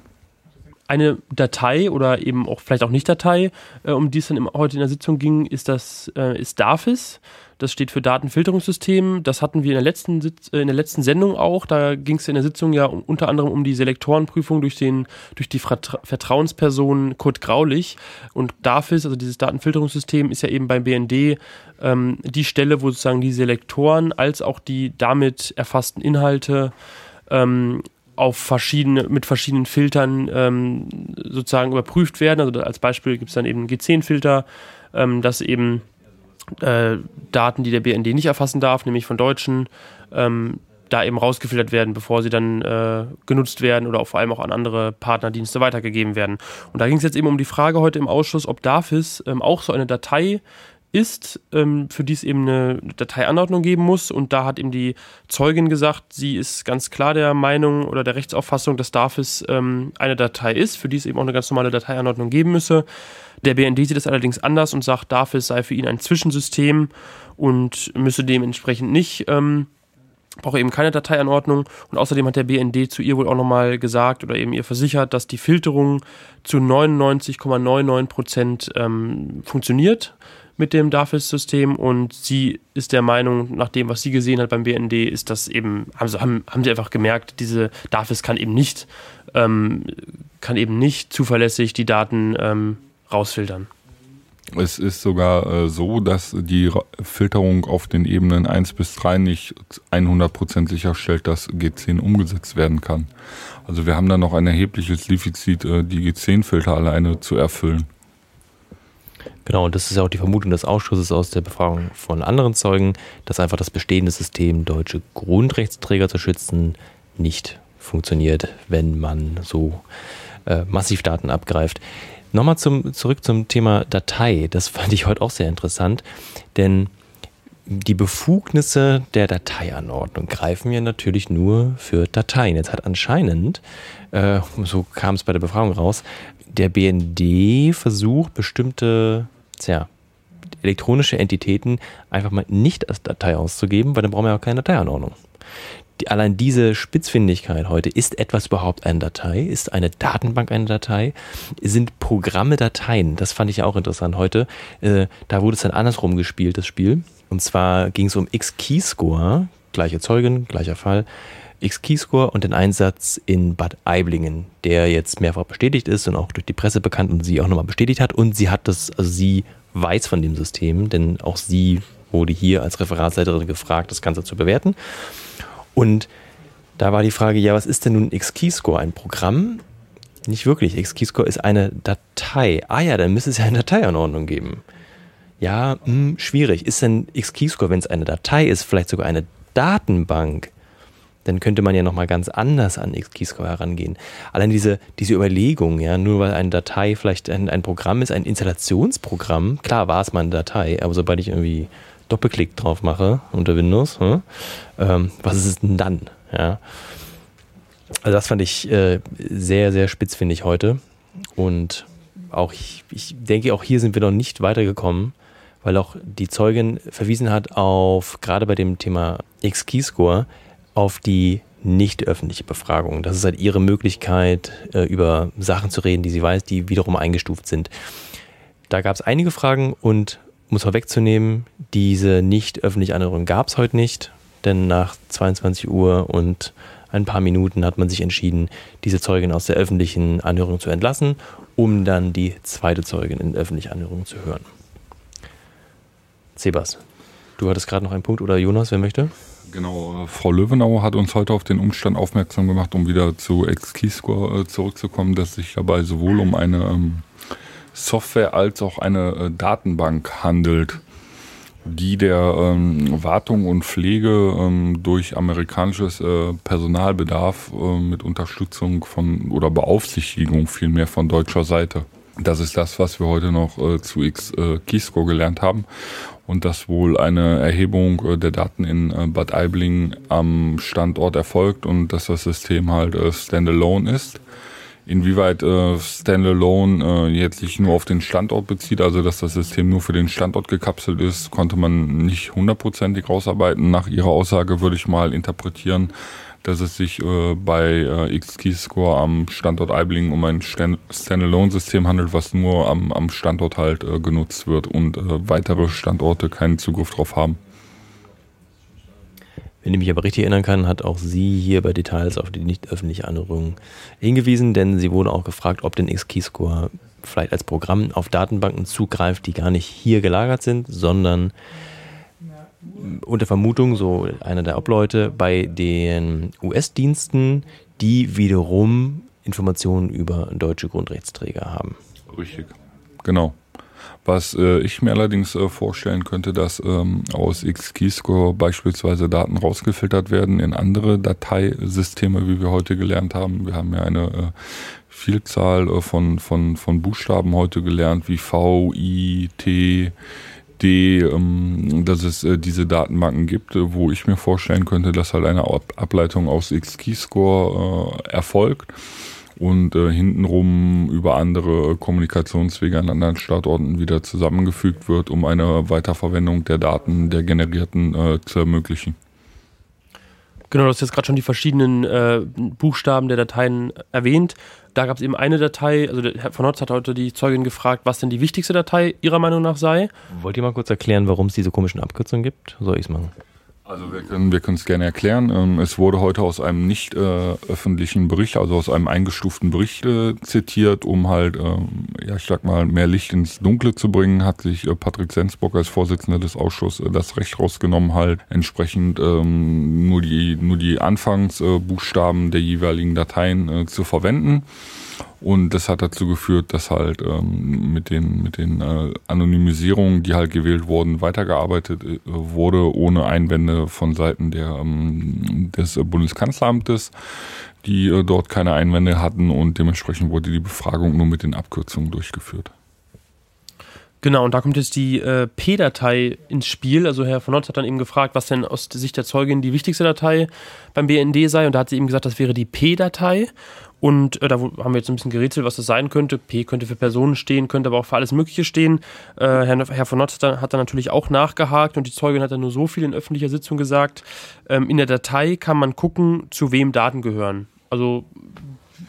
eine Datei oder eben auch vielleicht auch nicht Datei, äh, um die es dann heute in der Sitzung ging, ist das äh, ist DAFIS. Das steht für Datenfilterungssystem. Das hatten wir in der letzten, Sitz, äh, in der letzten Sendung auch. Da ging es in der Sitzung ja unter anderem um die Selektorenprüfung durch, den, durch die Vertrauensperson Kurt Graulich. Und DAFIS, also dieses Datenfilterungssystem, ist ja eben beim BND ähm, die Stelle, wo sozusagen die Selektoren als auch die damit erfassten Inhalte ähm, auf verschiedene, mit verschiedenen Filtern ähm, sozusagen überprüft werden. Also als Beispiel gibt es dann eben G10-Filter, ähm, dass eben äh, Daten, die der BND nicht erfassen darf, nämlich von Deutschen, ähm, da eben rausgefiltert werden, bevor sie dann äh, genutzt werden oder auch vor allem auch an andere Partnerdienste weitergegeben werden. Und da ging es jetzt eben um die Frage heute im Ausschuss, ob DAFIS ähm, auch so eine Datei ist, ähm, für die es eben eine Dateianordnung geben muss. Und da hat eben die Zeugin gesagt, sie ist ganz klar der Meinung oder der Rechtsauffassung, dass DAFIS ähm, eine Datei ist, für die es eben auch eine ganz normale Dateianordnung geben müsse. Der BND sieht es allerdings anders und sagt, DAFIS sei für ihn ein Zwischensystem und müsse dementsprechend nicht ähm, brauche eben keine Dateianordnung und außerdem hat der BND zu ihr wohl auch nochmal gesagt oder eben ihr versichert, dass die Filterung zu 99,99 Prozent ähm, funktioniert mit dem DAFIS-System und sie ist der Meinung, nach dem, was sie gesehen hat beim BND, ist das eben, also haben, haben sie einfach gemerkt, diese DAFIS kann eben nicht, ähm, kann eben nicht zuverlässig die Daten ähm, rausfiltern. Es ist sogar äh, so, dass die Filterung auf den Ebenen 1 bis 3 nicht 100% sicherstellt, dass G10 umgesetzt werden kann. Also wir haben da noch ein erhebliches Defizit, äh, die G10-Filter alleine zu erfüllen. Genau, und das ist ja auch die Vermutung des Ausschusses aus der Befragung von anderen Zeugen, dass einfach das bestehende System, deutsche Grundrechtsträger zu schützen, nicht funktioniert, wenn man so äh, massiv Daten abgreift. Nochmal zum, zurück zum Thema Datei. Das fand ich heute auch sehr interessant, denn die Befugnisse der Dateianordnung greifen ja natürlich nur für Dateien. Jetzt hat anscheinend, äh, so kam es bei der Befragung raus, der BND versucht, bestimmte tja, elektronische Entitäten einfach mal nicht als Datei auszugeben, weil dann brauchen wir ja auch keine Dateianordnung. Die, allein diese Spitzfindigkeit heute, ist etwas überhaupt eine Datei? Ist eine Datenbank eine Datei? Sind Programme Dateien? Das fand ich auch interessant heute. Äh, da wurde es dann andersrum gespielt, das Spiel. Und zwar ging es um X-Keyscore, gleiche Zeugin, gleicher Fall. X-Keyscore und den Einsatz in Bad Aiblingen, der jetzt mehrfach bestätigt ist und auch durch die Presse bekannt und sie auch nochmal bestätigt hat. Und sie hat das, also sie weiß von dem System, denn auch sie wurde hier als Referatsleiterin gefragt, das Ganze zu bewerten. Und da war die Frage, ja, was ist denn nun X-Keyscore? Ein Programm? Nicht wirklich. X-Keyscore ist eine Datei. Ah ja, dann müsste es ja eine Dateianordnung geben. Ja, mh, hm, schwierig. Ist denn X-Keyscore, wenn es eine Datei ist, vielleicht sogar eine Datenbank? dann könnte man ja nochmal ganz anders an X-Keyscore herangehen. Allein diese, diese Überlegung, ja, nur weil eine Datei vielleicht ein, ein Programm ist, ein Installationsprogramm, klar war es mal eine Datei, aber sobald ich irgendwie Doppelklick drauf mache unter Windows, hm, ähm, was ist es denn dann? Ja? Also das fand ich äh, sehr, sehr spitzfindig heute. Und auch ich, ich denke, auch hier sind wir noch nicht weitergekommen, weil auch die Zeugin verwiesen hat auf, gerade bei dem Thema X-Keyscore, auf die nicht öffentliche Befragung. Das ist halt ihre Möglichkeit, äh, über Sachen zu reden, die sie weiß, die wiederum eingestuft sind. Da gab es einige Fragen und um es vorwegzunehmen, diese nicht öffentliche Anhörung gab es heute nicht, denn nach 22 Uhr und ein paar Minuten hat man sich entschieden, diese Zeugin aus der öffentlichen Anhörung zu entlassen, um dann die zweite Zeugin in öffentliche Anhörung zu hören. Sebas, du hattest gerade noch einen Punkt oder Jonas, wer möchte? Genau, äh, Frau Löwenauer hat uns heute auf den Umstand aufmerksam gemacht, um wieder zu X-Keyscore äh, zurückzukommen, dass sich dabei sowohl um eine ähm, Software als auch eine äh, Datenbank handelt, die der ähm, Wartung und Pflege ähm, durch amerikanisches äh, Personalbedarf äh, mit Unterstützung von oder Beaufsichtigung vielmehr von deutscher Seite. Das ist das, was wir heute noch äh, zu X-Keyscore gelernt haben und dass wohl eine Erhebung äh, der Daten in äh, Bad Aibling am Standort erfolgt und dass das System halt äh, standalone ist. Inwieweit Standalone jetzt sich nur auf den Standort bezieht, also dass das System nur für den Standort gekapselt ist, konnte man nicht hundertprozentig rausarbeiten. Nach ihrer Aussage würde ich mal interpretieren, dass es sich äh, bei äh, X-Keyscore am Standort Eibling um ein Standalone-System handelt, was nur am, am Standort halt äh, genutzt wird und äh, weitere Standorte keinen Zugriff drauf haben. Wenn ich mich aber richtig erinnern kann, hat auch sie hier bei Details auf die nicht öffentliche Anhörung hingewiesen, denn sie wurde auch gefragt, ob denn X-Keyscore vielleicht als Programm auf Datenbanken zugreift, die gar nicht hier gelagert sind, sondern unter Vermutung, so einer der Obleute, bei den US-Diensten, die wiederum Informationen über deutsche Grundrechtsträger haben. Richtig, genau. Was äh, ich mir allerdings äh, vorstellen könnte, dass ähm, aus X-Keyscore beispielsweise Daten rausgefiltert werden in andere Dateisysteme, wie wir heute gelernt haben. Wir haben ja eine äh, Vielzahl äh, von, von, von Buchstaben heute gelernt, wie V, I, T, Idee, ähm, dass es äh, diese Datenbanken gibt, äh, wo ich mir vorstellen könnte, dass halt eine Ableitung aus X-Keyscore äh, erfolgt und äh, hintenrum über andere Kommunikationswege an anderen Standorten wieder zusammengefügt wird, um eine Weiterverwendung der Daten der generierten äh, zu ermöglichen. Genau, du hast jetzt gerade schon die verschiedenen äh, Buchstaben der Dateien erwähnt. Da gab es eben eine Datei, also der Herr von Hotz hat heute die Zeugin gefragt, was denn die wichtigste Datei ihrer Meinung nach sei. Wollt ihr mal kurz erklären, warum es diese komischen Abkürzungen gibt? Soll ich es machen? Also wir können wir können es gerne erklären. Ähm, es wurde heute aus einem nicht äh, öffentlichen Bericht, also aus einem eingestuften Bericht äh, zitiert, um halt, ähm, ja ich sag mal, mehr Licht ins Dunkle zu bringen, hat sich äh, Patrick Sensburg als Vorsitzender des Ausschusses äh, das Recht rausgenommen, halt entsprechend ähm, nur die nur die Anfangsbuchstaben der jeweiligen Dateien äh, zu verwenden Und das hat dazu geführt, dass halt ähm, mit den, mit den äh, Anonymisierungen, die halt gewählt wurden, weitergearbeitet äh, wurde, ohne Einwände von Seiten der, ähm, des Bundeskanzleramtes, die äh, dort keine Einwände hatten und dementsprechend wurde die Befragung nur mit den Abkürzungen durchgeführt. Genau, und da kommt jetzt die äh, P-Datei ins Spiel. Also Herr von Notz hat dann eben gefragt, was denn aus Sicht der Zeugin die wichtigste Datei beim BND sei. Und da hat sie eben gesagt, das wäre die P-Datei. Und äh, da haben wir jetzt ein bisschen gerätselt, was das sein könnte. P könnte für Personen stehen, könnte aber auch für alles Mögliche stehen. Äh, Herr, Herr von Notz hat dann, hat dann natürlich auch nachgehakt und die Zeugin hat dann nur so viel in öffentlicher Sitzung gesagt. Ähm, in der Datei kann man gucken, zu wem Daten gehören. Also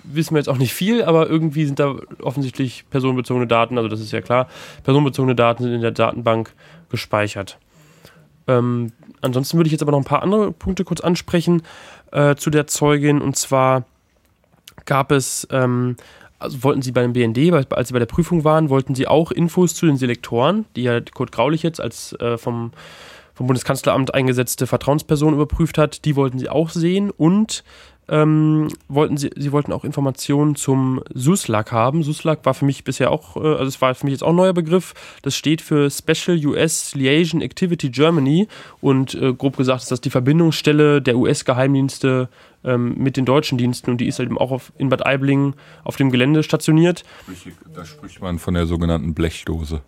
wissen wir jetzt auch nicht viel, aber irgendwie sind da offensichtlich personenbezogene Daten, also das ist ja klar, personenbezogene Daten sind in der Datenbank gespeichert. Ähm, ansonsten würde ich jetzt aber noch ein paar andere Punkte kurz ansprechen äh, zu der Zeugin. Und zwar gab es, ähm, also wollten sie bei dem BND, als sie bei der Prüfung waren, wollten sie auch Infos zu den Selektoren, die ja Kurt Graulich jetzt als äh, vom, vom Bundeskanzleramt eingesetzte Vertrauensperson überprüft hat, die wollten sie auch sehen. Und ähm, wollten sie, sie wollten auch Informationen zum SUSLAC haben. SUSLAC war für mich bisher auch, äh, also es war für mich jetzt auch ein neuer Begriff. Das steht für Special US Liaison Activity Germany und äh, grob gesagt ist das die Verbindungsstelle der US-Geheimdienste ähm, mit den deutschen Diensten und die ist halt eben auch auf, in Bad Aibling auf dem Gelände stationiert. Da spricht man von der sogenannten Blechdose.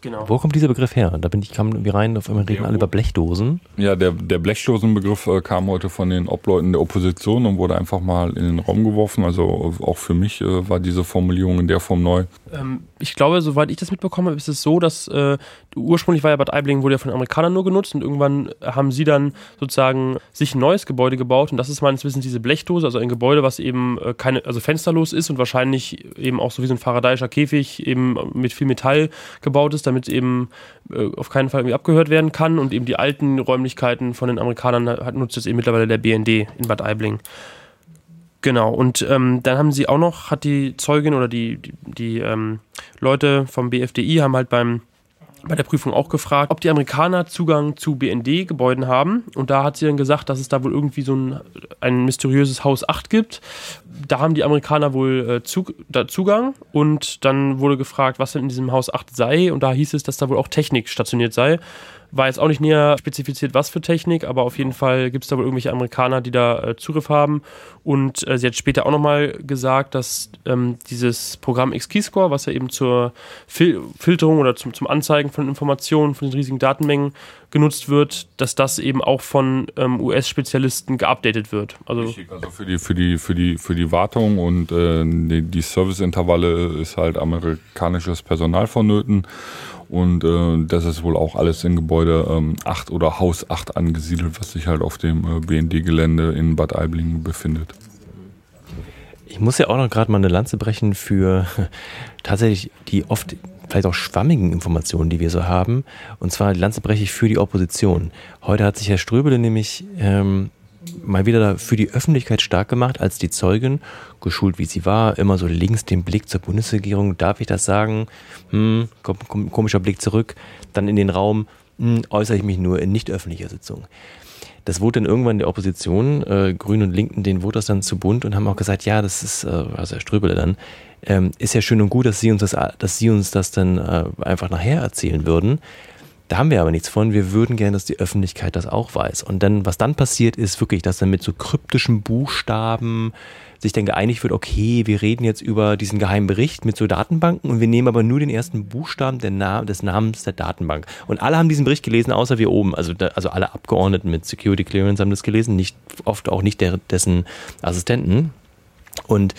Genau. Wo kommt dieser Begriff her? Da bin ich kam irgendwie rein, auf einmal reden alle über Blechdosen. Ja, der, der Blechdosenbegriff äh, kam heute von den Obleuten der Opposition und wurde einfach mal in den Raum geworfen. Also auch für mich äh, war diese Formulierung in der Form neu. Ähm, ich glaube, soweit ich das mitbekomme, ist es so, dass äh, ursprünglich war ja Bad Aibling wurde ja von Amerikanern nur genutzt und irgendwann haben sie dann sozusagen sich ein neues Gebäude gebaut und das ist meines Wissens diese Blechdose, also ein Gebäude, was eben äh, keine, also fensterlos ist und wahrscheinlich eben auch so wie so ein Faradayischer Käfig eben mit viel Metall gebaut ist damit eben äh, auf keinen Fall irgendwie abgehört werden kann und eben die alten Räumlichkeiten von den Amerikanern hat, nutzt jetzt eben mittlerweile der BND in Bad Aibling. Genau, und ähm, dann haben sie auch noch, hat die Zeugin oder die, die, die ähm, Leute vom BFDI haben halt beim bei der Prüfung auch gefragt, ob die Amerikaner Zugang zu BND-Gebäuden haben. Und da hat sie dann gesagt, dass es da wohl irgendwie so ein, ein mysteriöses Haus 8 gibt. Da haben die Amerikaner wohl äh, zu, da Zugang. Und dann wurde gefragt, was denn in diesem Haus 8 sei. Und da hieß es, dass da wohl auch Technik stationiert sei. War jetzt auch nicht näher spezifiziert, was für Technik, aber auf jeden Fall gibt es da wohl irgendwelche Amerikaner, die da äh, Zugriff haben. Und äh, sie hat später auch nochmal gesagt, dass ähm, dieses Programm XKeyscore, was ja eben zur Fil Filterung oder zum, zum Anzeigen von Informationen, von den riesigen Datenmengen genutzt wird, dass das eben auch von ähm, US-Spezialisten geupdatet wird. Also, also für die, für die, für die, für die Wartung und äh, die, die Serviceintervalle ist halt amerikanisches Personal vonnöten. Und äh, das ist wohl auch alles in Gebäude ähm, 8 oder Haus 8 angesiedelt, was sich halt auf dem äh, BND-Gelände in Bad Aibling befindet. Ich muss ja auch noch gerade mal eine Lanze brechen für tatsächlich die oft vielleicht auch schwammigen Informationen, die wir so haben. Und zwar die Lanze breche ich für die Opposition. Heute hat sich Herr Ströbele nämlich ähm, mal wieder für die Öffentlichkeit stark gemacht, als die Zeugin, geschult wie sie war, immer so links den Blick zur Bundesregierung, darf ich das sagen? Hm, komischer Blick zurück, dann in den Raum, hm, äußere ich mich nur in nicht öffentlicher Sitzung. Das wurde dann irgendwann der Opposition, äh, Grünen und Linken, denen wurde das dann zu bunt und haben auch gesagt, ja, das ist, äh, also Herr Ströbele dann, ähm, ist ja schön und gut, dass Sie uns das, dass Sie uns das dann äh, einfach nachher erzählen würden. Da haben wir aber nichts von. Wir würden gerne, dass die Öffentlichkeit das auch weiß. Und dann, was dann passiert, ist wirklich, dass dann mit so kryptischen Buchstaben sich dann geeinigt wird, okay, wir reden jetzt über diesen geheimen Bericht mit so Datenbanken und wir nehmen aber nur den ersten Buchstaben Na des Namens der Datenbank. Und alle haben diesen Bericht gelesen, außer wir oben. Also, da, also alle Abgeordneten mit Security Clearance haben das gelesen, nicht, oft auch nicht der, dessen Assistenten. Und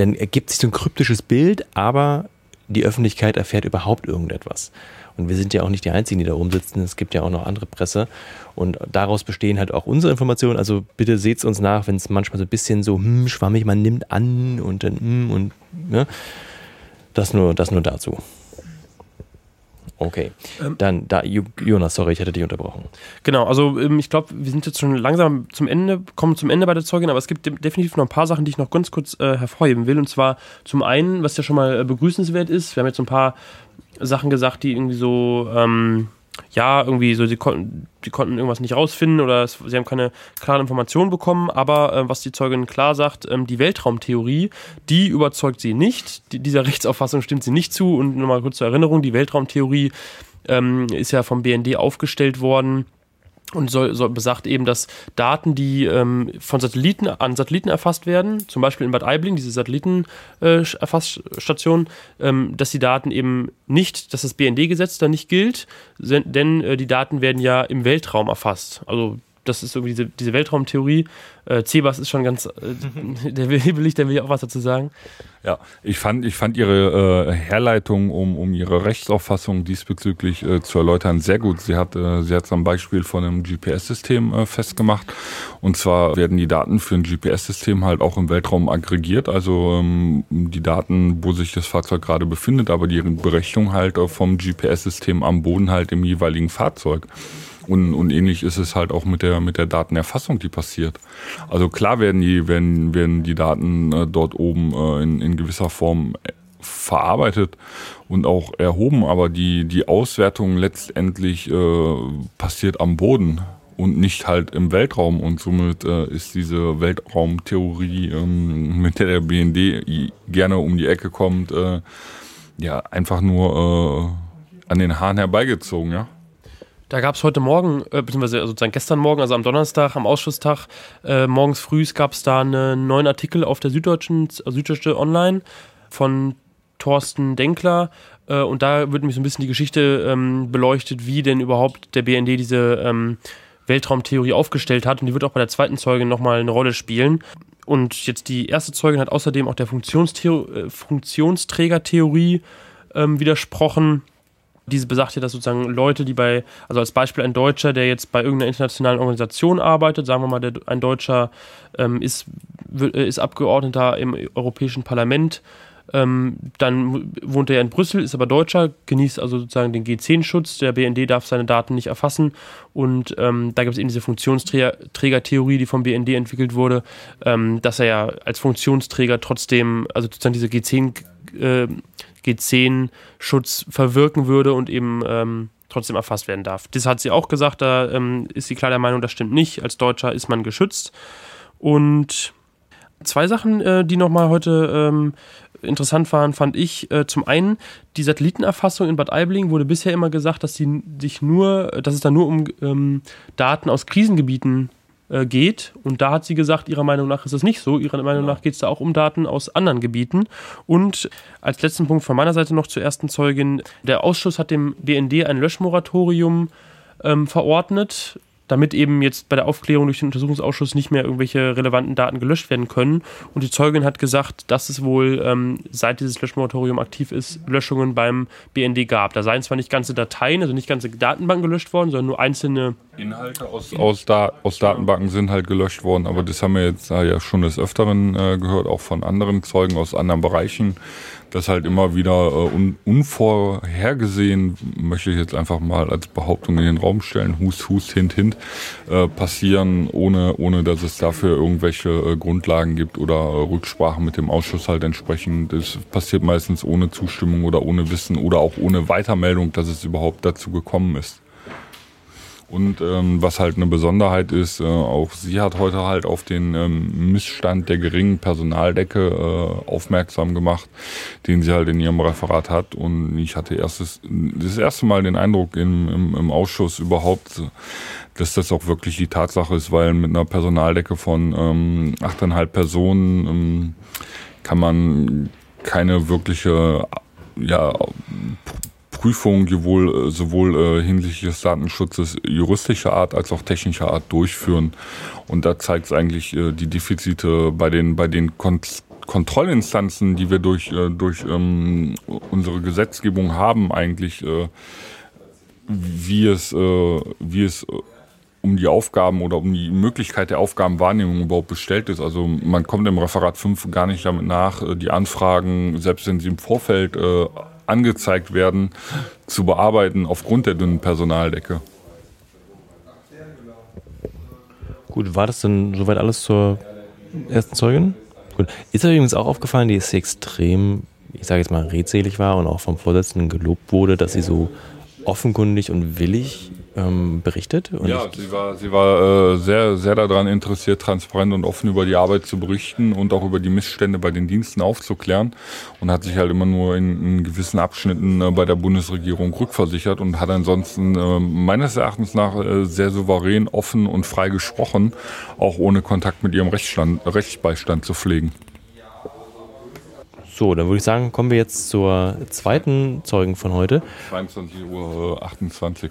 dann ergibt sich so ein kryptisches Bild, aber die Öffentlichkeit erfährt überhaupt irgendetwas. Und wir sind ja auch nicht die Einzigen, die da rumsitzen. Es gibt ja auch noch andere Presse. Und daraus bestehen halt auch unsere Informationen. Also bitte seht es uns nach, wenn es manchmal so ein bisschen so hm, schwammig, man nimmt an und dann hm, und ne? Das nur, das nur dazu. Okay. Ähm, Dann, da, Jonas, sorry, ich hätte dich unterbrochen. Genau, also ähm, ich glaube, wir sind jetzt schon langsam zum Ende, kommen zum Ende bei der Zeugin, aber es gibt definitiv noch ein paar Sachen, die ich noch ganz kurz äh, hervorheben will. Und zwar zum einen, was ja schon mal äh, begrüßenswert ist, wir haben jetzt ein paar Sachen gesagt, die irgendwie so, ähm, ja, irgendwie so, sie konnten, die konnten irgendwas nicht rausfinden oder es, sie haben keine klaren Informationen bekommen, aber äh, was die Zeugin klar sagt, ähm, die Weltraumtheorie, die überzeugt sie nicht, die, dieser Rechtsauffassung stimmt sie nicht zu. Und nochmal kurz zur Erinnerung, die Weltraumtheorie ähm, ist ja vom BND aufgestellt worden und soll, soll, besagt eben, dass Daten, die ähm, von Satelliten an Satelliten erfasst werden, zum Beispiel in Bad Aibling, diese Satellitenerfassstation, äh, ähm, dass die Daten eben nicht, dass das BND-Gesetz da nicht gilt, denn äh, die Daten werden ja im Weltraum erfasst. Also das ist irgendwie diese, diese Weltraumtheorie. Äh, Cebas ist schon ganz, äh, der will, ich, der will ja auch was dazu sagen. Ja, ich fand, ich fand Ihre äh, Herleitung, um, um Ihre Rechtsauffassung diesbezüglich äh, zu erläutern, sehr gut. Sie hat äh, es am Beispiel von einem GPS-System äh, festgemacht. Und zwar werden die Daten für ein GPS-System halt auch im Weltraum aggregiert, also ähm, die Daten, wo sich das Fahrzeug gerade befindet, aber die Berechnung halt äh, vom GPS-System am Boden halt im jeweiligen Fahrzeug. Und, und ähnlich ist es halt auch mit der, mit der Datenerfassung, die passiert. Also klar werden die, werden, werden die Daten äh, dort oben äh, in, in gewisser Form äh, verarbeitet und auch erhoben, aber die, die Auswertung letztendlich äh, passiert am Boden und nicht halt im Weltraum. Und somit äh, ist diese Weltraumtheorie, ähm, mit der der BND gerne um die Ecke kommt, äh, ja, einfach nur äh, an den Haaren herbeigezogen, ja. Da gab es heute Morgen, äh, beziehungsweise sozusagen gestern Morgen, also am Donnerstag, am Ausschusstag, äh, morgens früh gab es da einen neuen Artikel auf der Süddeutschen, äh, Süddeutsche Online von Thorsten Denkler. Äh, und da wird nämlich so ein bisschen die Geschichte ähm, beleuchtet, wie denn überhaupt der BND diese ähm, Weltraumtheorie aufgestellt hat. Und die wird auch bei der zweiten Zeugin nochmal eine Rolle spielen. Und jetzt die erste Zeugin hat außerdem auch der äh, Funktionsträgertheorie ähm, widersprochen diese besagt ja, dass sozusagen Leute, die bei, also als Beispiel ein Deutscher, der jetzt bei irgendeiner internationalen Organisation arbeitet, sagen wir mal, der, ein Deutscher ähm, ist, äh, ist Abgeordneter im Europäischen Parlament, ähm, dann wohnt er in Brüssel, ist aber Deutscher, genießt also sozusagen den G10-Schutz. Der BND darf seine Daten nicht erfassen. Und ähm, da gibt es eben diese Funktionsträgertheorie, die vom BND entwickelt wurde, ähm, dass er ja als Funktionsträger trotzdem, also sozusagen diese G10 äh, G10-Schutz verwirken würde und eben ähm, trotzdem erfasst werden darf. Das hat sie auch gesagt, da ähm, ist sie klar der Meinung, das stimmt nicht. Als Deutscher ist man geschützt. Und zwei Sachen, äh, die nochmal heute ähm, interessant waren, fand ich. Äh, zum einen, die Satellitenerfassung in Bad Aibling wurde bisher immer gesagt, dass sie sich nur, dass es da nur um ähm, Daten aus Krisengebieten äh, geht. Und da hat sie gesagt, ihrer Meinung nach ist es nicht so. Ihrer Meinung nach geht es da auch um Daten aus anderen Gebieten. Und als letzten Punkt von meiner Seite noch zur ersten Zeugin. Der Ausschuss hat dem BND ein Löschmoratorium ähm, verordnet damit eben jetzt bei der Aufklärung durch den Untersuchungsausschuss nicht mehr irgendwelche relevanten Daten gelöscht werden können. Und die Zeugin hat gesagt, dass es wohl, ähm, seit dieses Löschmoratorium aktiv ist, Löschungen beim BND gab. Da seien zwar nicht ganze Dateien, also nicht ganze Datenbanken gelöscht worden, sondern nur einzelne Inhalte aus, aus, da aus Datenbanken sind halt gelöscht worden, aber das haben wir jetzt ja schon des Öfteren äh, gehört, auch von anderen Zeugen aus anderen Bereichen das halt immer wieder äh, un unvorhergesehen, möchte ich jetzt einfach mal als Behauptung in den Raum stellen, Hust, Hust, Hint, Hint, äh, passieren, ohne, ohne dass es dafür irgendwelche äh, Grundlagen gibt oder äh, Rücksprachen mit dem Ausschuss halt entsprechend. Das passiert meistens ohne Zustimmung oder ohne Wissen oder auch ohne Weitermeldung, dass es überhaupt dazu gekommen ist. Und ähm, was halt eine Besonderheit ist, äh, auch sie hat heute halt auf den ähm, Missstand der geringen Personaldecke äh, aufmerksam gemacht, den sie halt in ihrem Referat hat. Und ich hatte erstes, das erste Mal den Eindruck im, im, im Ausschuss überhaupt, dass das auch wirklich die Tatsache ist, weil mit einer Personaldecke von ähm, 8,5 Personen ähm, kann man keine wirkliche ja, Prüfung sowohl, äh, sowohl äh, hinsichtlich des Datenschutzes juristischer Art als auch technischer Art durchführen. Und da zeigt es eigentlich äh, die Defizite bei den, bei den Kon Kontrollinstanzen, die wir durch, äh, durch ähm, unsere Gesetzgebung haben, eigentlich, äh, wie es, äh, wie es äh, um die Aufgaben oder um die Möglichkeit der Aufgabenwahrnehmung überhaupt bestellt ist. Also man kommt im Referat 5 gar nicht damit nach, die Anfragen, selbst wenn sie im Vorfeld äh, angezeigt werden, zu bearbeiten aufgrund der dünnen Personaldecke. Gut, war das denn soweit alles zur ersten Zeugin? Gut. Ist euch übrigens auch aufgefallen, die ist extrem, ich sage jetzt mal, redselig war und auch vom Vorsitzenden gelobt wurde, dass sie so offenkundig und willig ähm, berichtet. Und ja, sie war, sie war äh, sehr, sehr daran interessiert, transparent und offen über die Arbeit zu berichten und auch über die Missstände bei den Diensten aufzuklären und hat sich halt immer nur in, in gewissen Abschnitten äh, bei der Bundesregierung rückversichert und hat ansonsten äh, meines Erachtens nach äh, sehr souverän, offen und frei gesprochen, auch ohne Kontakt mit ihrem Rechtsstand, Rechtsbeistand zu pflegen. So, dann würde ich sagen, kommen wir jetzt zur zweiten Zeugen von heute. 22 Uhr 28.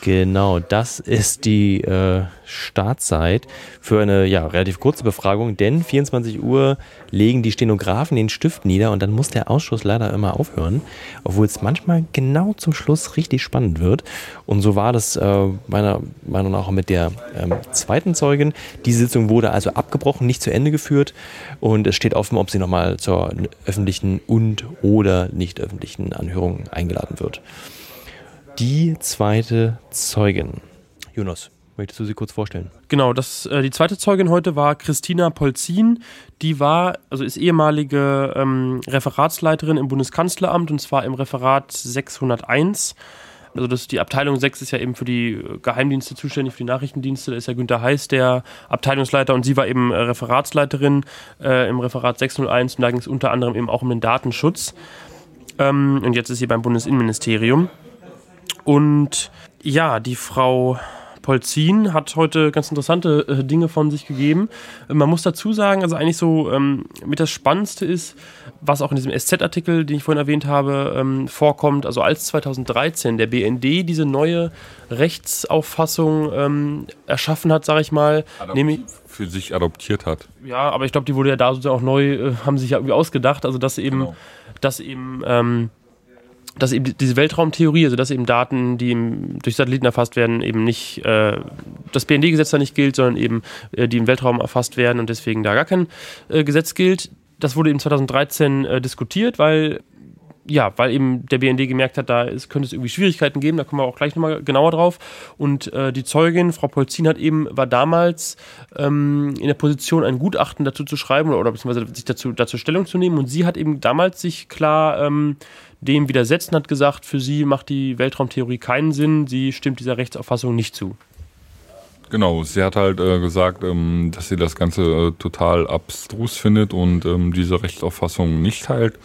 Genau, das ist die äh, Startzeit für eine ja, relativ kurze Befragung, denn 24 Uhr legen die Stenografen den Stift nieder und dann muss der Ausschuss leider immer aufhören, obwohl es manchmal genau zum Schluss richtig spannend wird. Und so war das äh, meiner Meinung nach mit der ähm, zweiten Zeugin. Die Sitzung wurde also abgebrochen, nicht zu Ende geführt und es steht offen, ob sie nochmal zur öffentlichen und oder nicht öffentlichen Anhörung eingeladen wird die zweite Zeugin. Jonas, möchtest du sie kurz vorstellen? Genau, das, äh, die zweite Zeugin heute war Christina Polzin. Die war, also ist ehemalige ähm, Referatsleiterin im Bundeskanzleramt und zwar im Referat 601. Also das, die Abteilung 6 ist ja eben für die äh, Geheimdienste zuständig, für die Nachrichtendienste. Da ist ja Günter Heiß der Abteilungsleiter und sie war eben äh, Referatsleiterin äh, im Referat 601 und da ging es unter anderem eben auch um den Datenschutz. Ähm, und jetzt ist sie beim Bundesinnenministerium. Und ja, die Frau Polzin hat heute ganz interessante äh, Dinge von sich gegeben. Man muss dazu sagen, also eigentlich so ähm, mit das Spannendste ist, was auch in diesem SZ-Artikel, den ich vorhin erwähnt habe, ähm, vorkommt. Also als 2013 der BND diese neue Rechtsauffassung ähm, erschaffen hat, sage ich mal, nämlich für sich adoptiert hat. Ja, aber ich glaube, die wurde ja da sozusagen auch neu, äh, haben sich ja irgendwie ausgedacht, also dass eben, genau. dass eben ähm, dass eben diese Weltraumtheorie, also dass eben Daten, die durch Satelliten erfasst werden, eben nicht äh, das BND-Gesetz da nicht gilt, sondern eben äh, die im Weltraum erfasst werden und deswegen da gar kein äh, Gesetz gilt. Das wurde eben 2013 äh, diskutiert, weil ja, weil eben der BND gemerkt hat, da ist, könnte es irgendwie Schwierigkeiten geben, da kommen wir auch gleich nochmal genauer drauf. Und äh, die Zeugin, Frau Polzin, hat eben, war damals ähm, in der Position, ein Gutachten dazu zu schreiben oder, oder beziehungsweise sich dazu, dazu Stellung zu nehmen. Und sie hat eben damals sich klar ähm, dem widersetzt und hat gesagt, für sie macht die Weltraumtheorie keinen Sinn, sie stimmt dieser Rechtsauffassung nicht zu. Genau, sie hat halt äh, gesagt, ähm, dass sie das Ganze äh, total abstrus findet und ähm, diese Rechtsauffassung nicht teilt.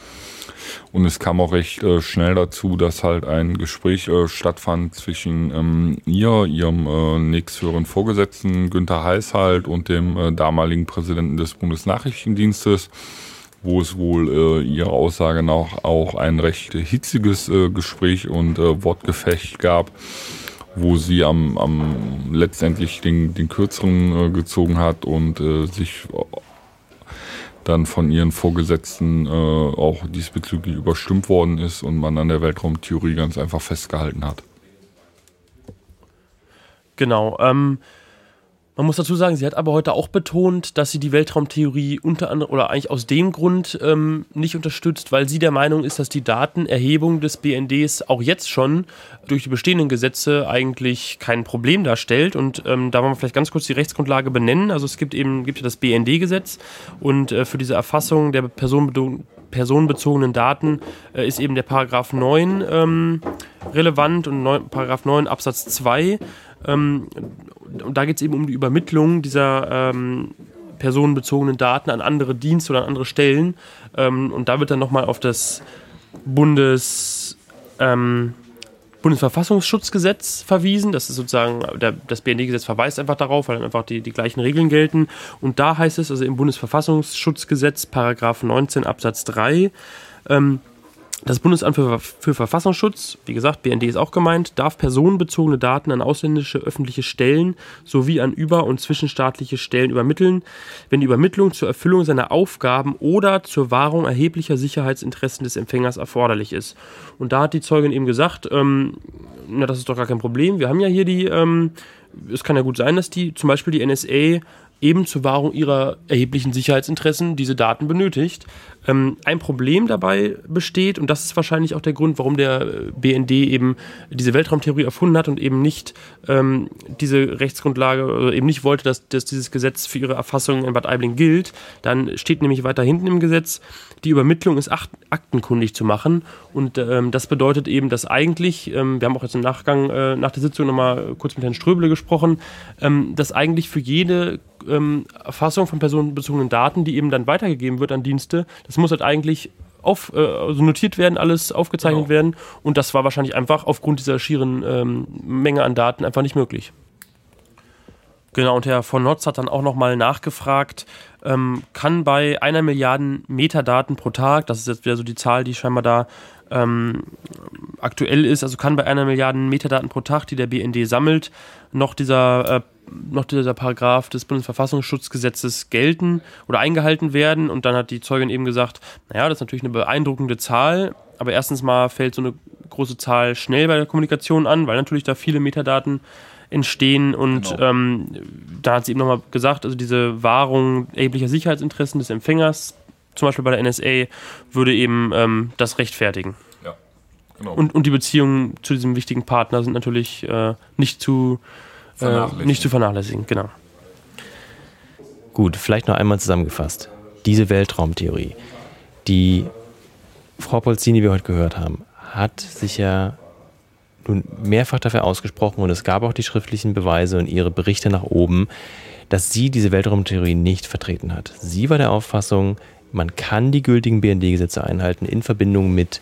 Und es kam auch recht äh, schnell dazu, dass halt ein Gespräch äh, stattfand zwischen ähm, ihr, ihrem äh, nächsthöheren Vorgesetzten Günther Heiß halt und dem äh, damaligen Präsidenten des Bundesnachrichtendienstes wo es wohl äh, ihrer Aussage nach auch ein recht hitziges äh, Gespräch und äh, Wortgefecht gab, wo sie am, am letztendlich den, den kürzeren äh, gezogen hat und äh, sich dann von ihren Vorgesetzten äh, auch diesbezüglich überstimmt worden ist und man an der Weltraumtheorie ganz einfach festgehalten hat. Genau. Ähm man muss dazu sagen, sie hat aber heute auch betont, dass sie die Weltraumtheorie unter anderem oder eigentlich aus dem Grund ähm, nicht unterstützt, weil sie der Meinung ist, dass die Datenerhebung des BNDs auch jetzt schon durch die bestehenden Gesetze eigentlich kein Problem darstellt. Und ähm, da wollen wir vielleicht ganz kurz die Rechtsgrundlage benennen. Also es gibt eben gibt ja das BND-Gesetz und äh, für diese Erfassung der personenbezogenen Daten äh, ist eben der Paragraph 9 ähm, relevant und 9, Paragraph 9 Absatz 2 ähm, und da geht es eben um die Übermittlung dieser ähm, personenbezogenen Daten an andere Dienste oder an andere Stellen. Ähm, und da wird dann nochmal auf das Bundes, ähm, Bundesverfassungsschutzgesetz verwiesen. Das ist sozusagen, der, das BND-Gesetz verweist einfach darauf, weil dann einfach die, die gleichen Regeln gelten. Und da heißt es also im Bundesverfassungsschutzgesetz, Paragraph 19 Absatz 3, ähm, das Bundesamt für, für, Verfassungsschutz, wie gesagt, BND ist auch gemeint, darf personenbezogene Daten an ausländische öffentliche Stellen sowie an über- und zwischenstaatliche Stellen übermitteln, wenn die Übermittlung zur Erfüllung seiner Aufgaben oder zur Wahrung erheblicher Sicherheitsinteressen des Empfängers erforderlich ist. Und da hat die Zeugin eben gesagt, ähm, na, das ist doch gar kein Problem. Wir haben ja hier die, ähm, es kann ja gut sein, dass die zum Beispiel die NSA eben zur Wahrung ihrer erheblichen Sicherheitsinteressen diese Daten benötigt. Ähm, ein Problem dabei besteht, und das ist wahrscheinlich auch der Grund, warum der äh, BND eben diese Weltraumtheorie erfunden hat und eben nicht ähm, diese Rechtsgrundlage oder eben nicht wollte, dass, dass dieses Gesetz für ihre Erfassung in Bad Aibling gilt. Dann steht nämlich weiter hinten im Gesetz, die Übermittlung ist aktenkundig zu machen. Und ähm, das bedeutet eben, dass eigentlich, ähm, wir haben auch jetzt im Nachgang äh, nach der Sitzung nochmal kurz mit Herrn Ströbele gesprochen, ähm, dass eigentlich für jede ähm, Erfassung von personenbezogenen Daten, die eben dann weitergegeben wird an Dienste, das muss halt eigentlich auf, äh, also notiert werden, alles aufgezeichnet genau. werden. Und das war wahrscheinlich einfach aufgrund dieser schieren ähm, Menge an Daten einfach nicht möglich. Genau, und Herr von Notz hat dann auch nochmal nachgefragt, ähm, kann bei einer Milliarde Metadaten pro Tag, das ist jetzt wieder so die Zahl, die scheinbar da ähm, aktuell ist, also kann bei einer Milliarde Metadaten pro Tag, die der BND sammelt, noch dieser äh, noch dieser Paragraph des Bundesverfassungsschutzgesetzes gelten oder eingehalten werden. Und dann hat die Zeugin eben gesagt, naja, das ist natürlich eine beeindruckende Zahl, aber erstens mal fällt so eine große Zahl schnell bei der Kommunikation an, weil natürlich da viele Metadaten entstehen und genau. ähm, da hat sie eben nochmal gesagt, also diese Wahrung erheblicher Sicherheitsinteressen des Empfängers, zum Beispiel bei der NSA, würde eben ähm, das rechtfertigen. Ja, genau. Und, und die Beziehungen zu diesem wichtigen Partner sind natürlich äh, nicht zu äh, nicht zu vernachlässigen, genau. Gut, vielleicht noch einmal zusammengefasst. Diese Weltraumtheorie, die Frau Polzini, die wir heute gehört haben, hat sich ja nun mehrfach dafür ausgesprochen und es gab auch die schriftlichen Beweise und ihre Berichte nach oben, dass sie diese Weltraumtheorie nicht vertreten hat. Sie war der Auffassung, man kann die gültigen BND-Gesetze einhalten in Verbindung mit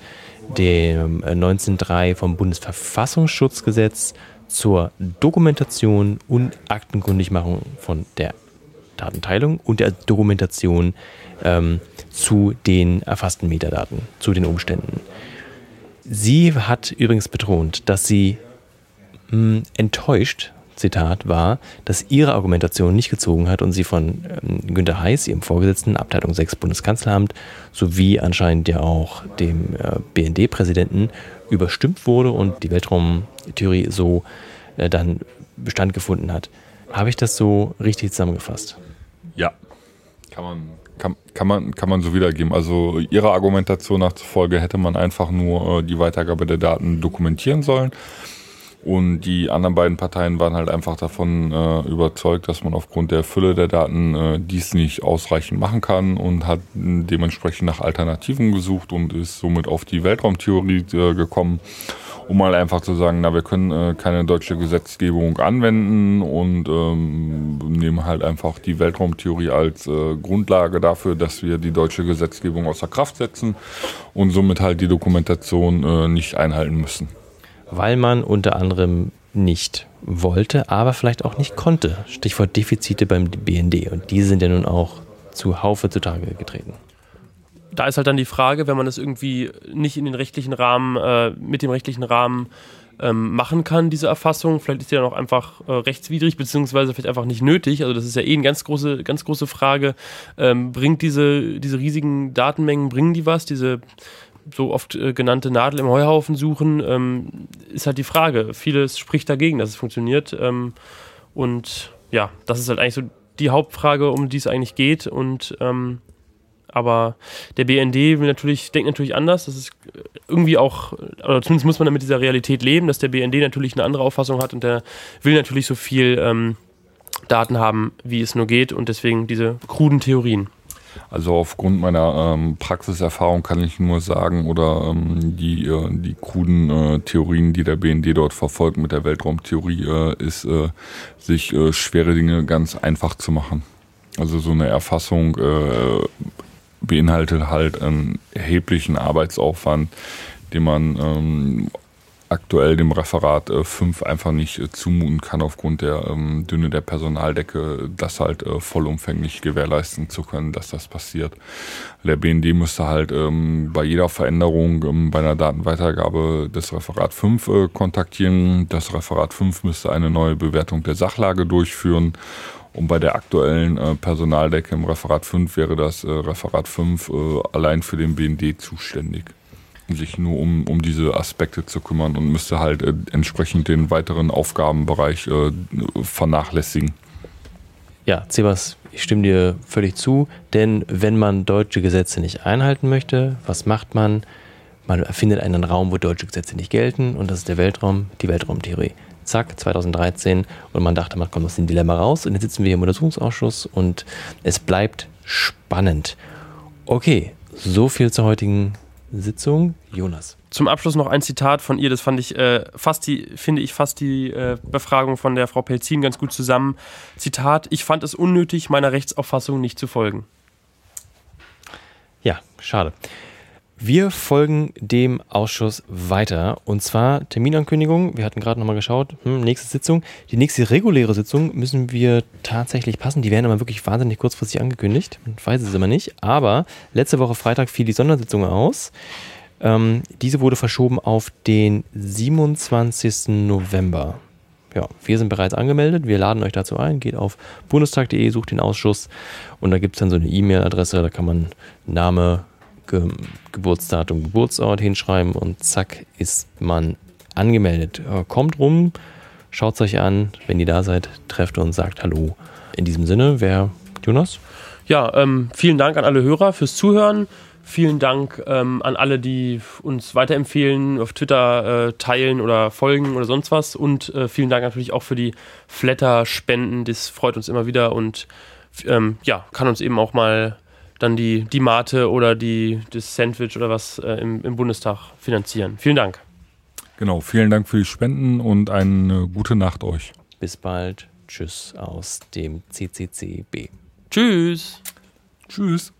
dem 1903 äh, vom Bundesverfassungsschutzgesetz zur Dokumentation und Aktenkundigmachung von der Datenteilung und der Dokumentation ähm, zu den erfassten Metadaten, zu den Umständen. Sie hat übrigens betont, dass sie mh, hm, enttäuscht, Zitat, war, dass ihre Argumentation nicht gezogen hat und sie von ähm, Günter Heiß, ihrem Vorgesetzten, Abteilung 6 Bundeskanzleramt, sowie anscheinend ja auch dem äh, BND-Präsidenten überstimmt wurde und die Weltraumtheorie so äh, dann Bestand gefunden hat. Habe ich das so richtig zusammengefasst? Ja, kann man, kann, kann, man, kann man so wiedergeben. Also Ihrer Argumentation nach zufolge hätte man einfach nur äh, die Weitergabe der Daten dokumentieren sollen. Und die anderen beiden Parteien waren halt einfach davon äh, überzeugt, dass man aufgrund der Fülle der Daten äh, dies nicht ausreichend machen kann und hat dementsprechend nach Alternativen gesucht und ist somit auf die Weltraumtheorie äh, gekommen um mal einfach zu sagen, na, wir können äh, keine deutsche Gesetzgebung anwenden und ähm, nehmen halt einfach die Weltraumtheorie als äh, Grundlage dafür, dass wir die deutsche Gesetzgebung außer Kraft setzen und somit halt die Dokumentation äh, nicht einhalten müssen. Weil man unter anderem nicht wollte, aber vielleicht auch nicht konnte. Stichwort Defizite beim BND. Und diese sind ja nun auch zu Haufe zutage getreten da ist halt dann die Frage, wenn man das irgendwie nicht in den rechtlichen Rahmen, äh, mit dem rechtlichen Rahmen ähm, machen kann, diese Erfassung, vielleicht ist die dann auch einfach äh, rechtswidrig, beziehungsweise vielleicht einfach nicht nötig. Also das ist ja eh eine ganz große, ganz große Frage. Ähm, bringt diese, diese riesigen Datenmengen, bringen die was? Diese so oft äh, genannte Nadel im Heuhaufen suchen, ähm, ist halt die Frage. Vieles spricht dagegen, dass es funktioniert. Ähm, und ja, das ist halt eigentlich so die Hauptfrage, um die es eigentlich geht. Und ähm, aber der BND will natürlich, denkt natürlich anders. Das ist irgendwie auch, oder zumindest muss man mit dieser Realität leben, dass der BND natürlich eine andere Auffassung hat und der will natürlich so viel ähm, Daten haben, wie es nur geht und deswegen diese kruden Theorien. Also aufgrund meiner ähm, Praxiserfahrung kann ich nur sagen, oder ähm, die, äh, die kruden äh, Theorien, die der BND dort verfolgt mit der Weltraumtheorie, äh, ist, äh, sich äh, schwere Dinge ganz einfach zu machen. Also so eine Erfassung äh, beinhaltet halt einen erheblichen Arbeitsaufwand, den man ähm, aktuell dem Referat 5 äh, einfach nicht äh, zumuten kann aufgrund der ähm, Dünne der Personaldecke, das halt äh, vollumfänglich gewährleisten zu können, dass das passiert. Der BND müsste halt ähm, bei jeder Veränderung ähm, bei einer Datenweitergabe des Referat 5 äh, kontaktieren. Das Referat 5 müsste eine neue Bewertung der Sachlage durchführen und bei der aktuellen äh, Personaldecke im Referat 5 wäre das äh, Referat 5 äh, allein für den BND zuständig, sich nur um, um diese Aspekte zu kümmern und müsste halt äh, entsprechend den weiteren Aufgabenbereich äh, vernachlässigen. Ja, Sebas, ich stimme dir völlig zu, denn wenn man deutsche Gesetze nicht einhalten möchte, was macht man? Man erfindet einen Raum, wo deutsche Gesetze nicht gelten und das ist der Weltraum, die Weltraumtheorie. Zack, 2013 und man dachte, man kommt aus dem Dilemma raus und jetzt sitzen wir hier im Untersuchungsausschuss und es bleibt spannend. Okay, so viel zur heutigen Sitzung. Jonas. Zum Abschluss noch ein Zitat von ihr, das fand ich äh, fast die, finde ich fast die äh, Befragung von der Frau Pelzin ganz gut zusammen. Zitat, ich fand es unnötig, meiner Rechtsauffassung nicht zu folgen. Ja, schade. Wir folgen dem Ausschuss weiter. Und zwar Terminankündigung. Wir hatten gerade nochmal geschaut. Hm, nächste Sitzung. Die nächste reguläre Sitzung müssen wir tatsächlich passen. Die werden aber wirklich wahnsinnig kurzfristig angekündigt. Ich weiß es immer nicht. Aber letzte Woche Freitag fiel die Sondersitzung aus. Ähm, diese wurde verschoben auf den 27. November. Ja, wir sind bereits angemeldet. Wir laden euch dazu ein. Geht auf bundestag.de, sucht den Ausschuss und da gibt es dann so eine E-Mail-Adresse. Da kann man Name, Ge Geburtsdatum, Geburtsort hinschreiben und zack ist man angemeldet. Äh, kommt rum, schaut es euch an. Wenn ihr da seid, trefft uns, sagt Hallo. In diesem Sinne, wer Jonas? Ja, ähm, vielen Dank an alle Hörer fürs Zuhören. Vielen Dank ähm, an alle, die uns weiterempfehlen, auf Twitter äh, teilen oder folgen oder sonst was. Und äh, vielen Dank natürlich auch für die Flatter-Spenden. Das freut uns immer wieder und ähm, ja, kann uns eben auch mal dann die, die Mate oder die, das Sandwich oder was äh, im, im Bundestag finanzieren. Vielen Dank. Genau, vielen Dank für die Spenden und eine gute Nacht euch. Bis bald. Tschüss aus dem CCCB. Tschüss. Tschüss.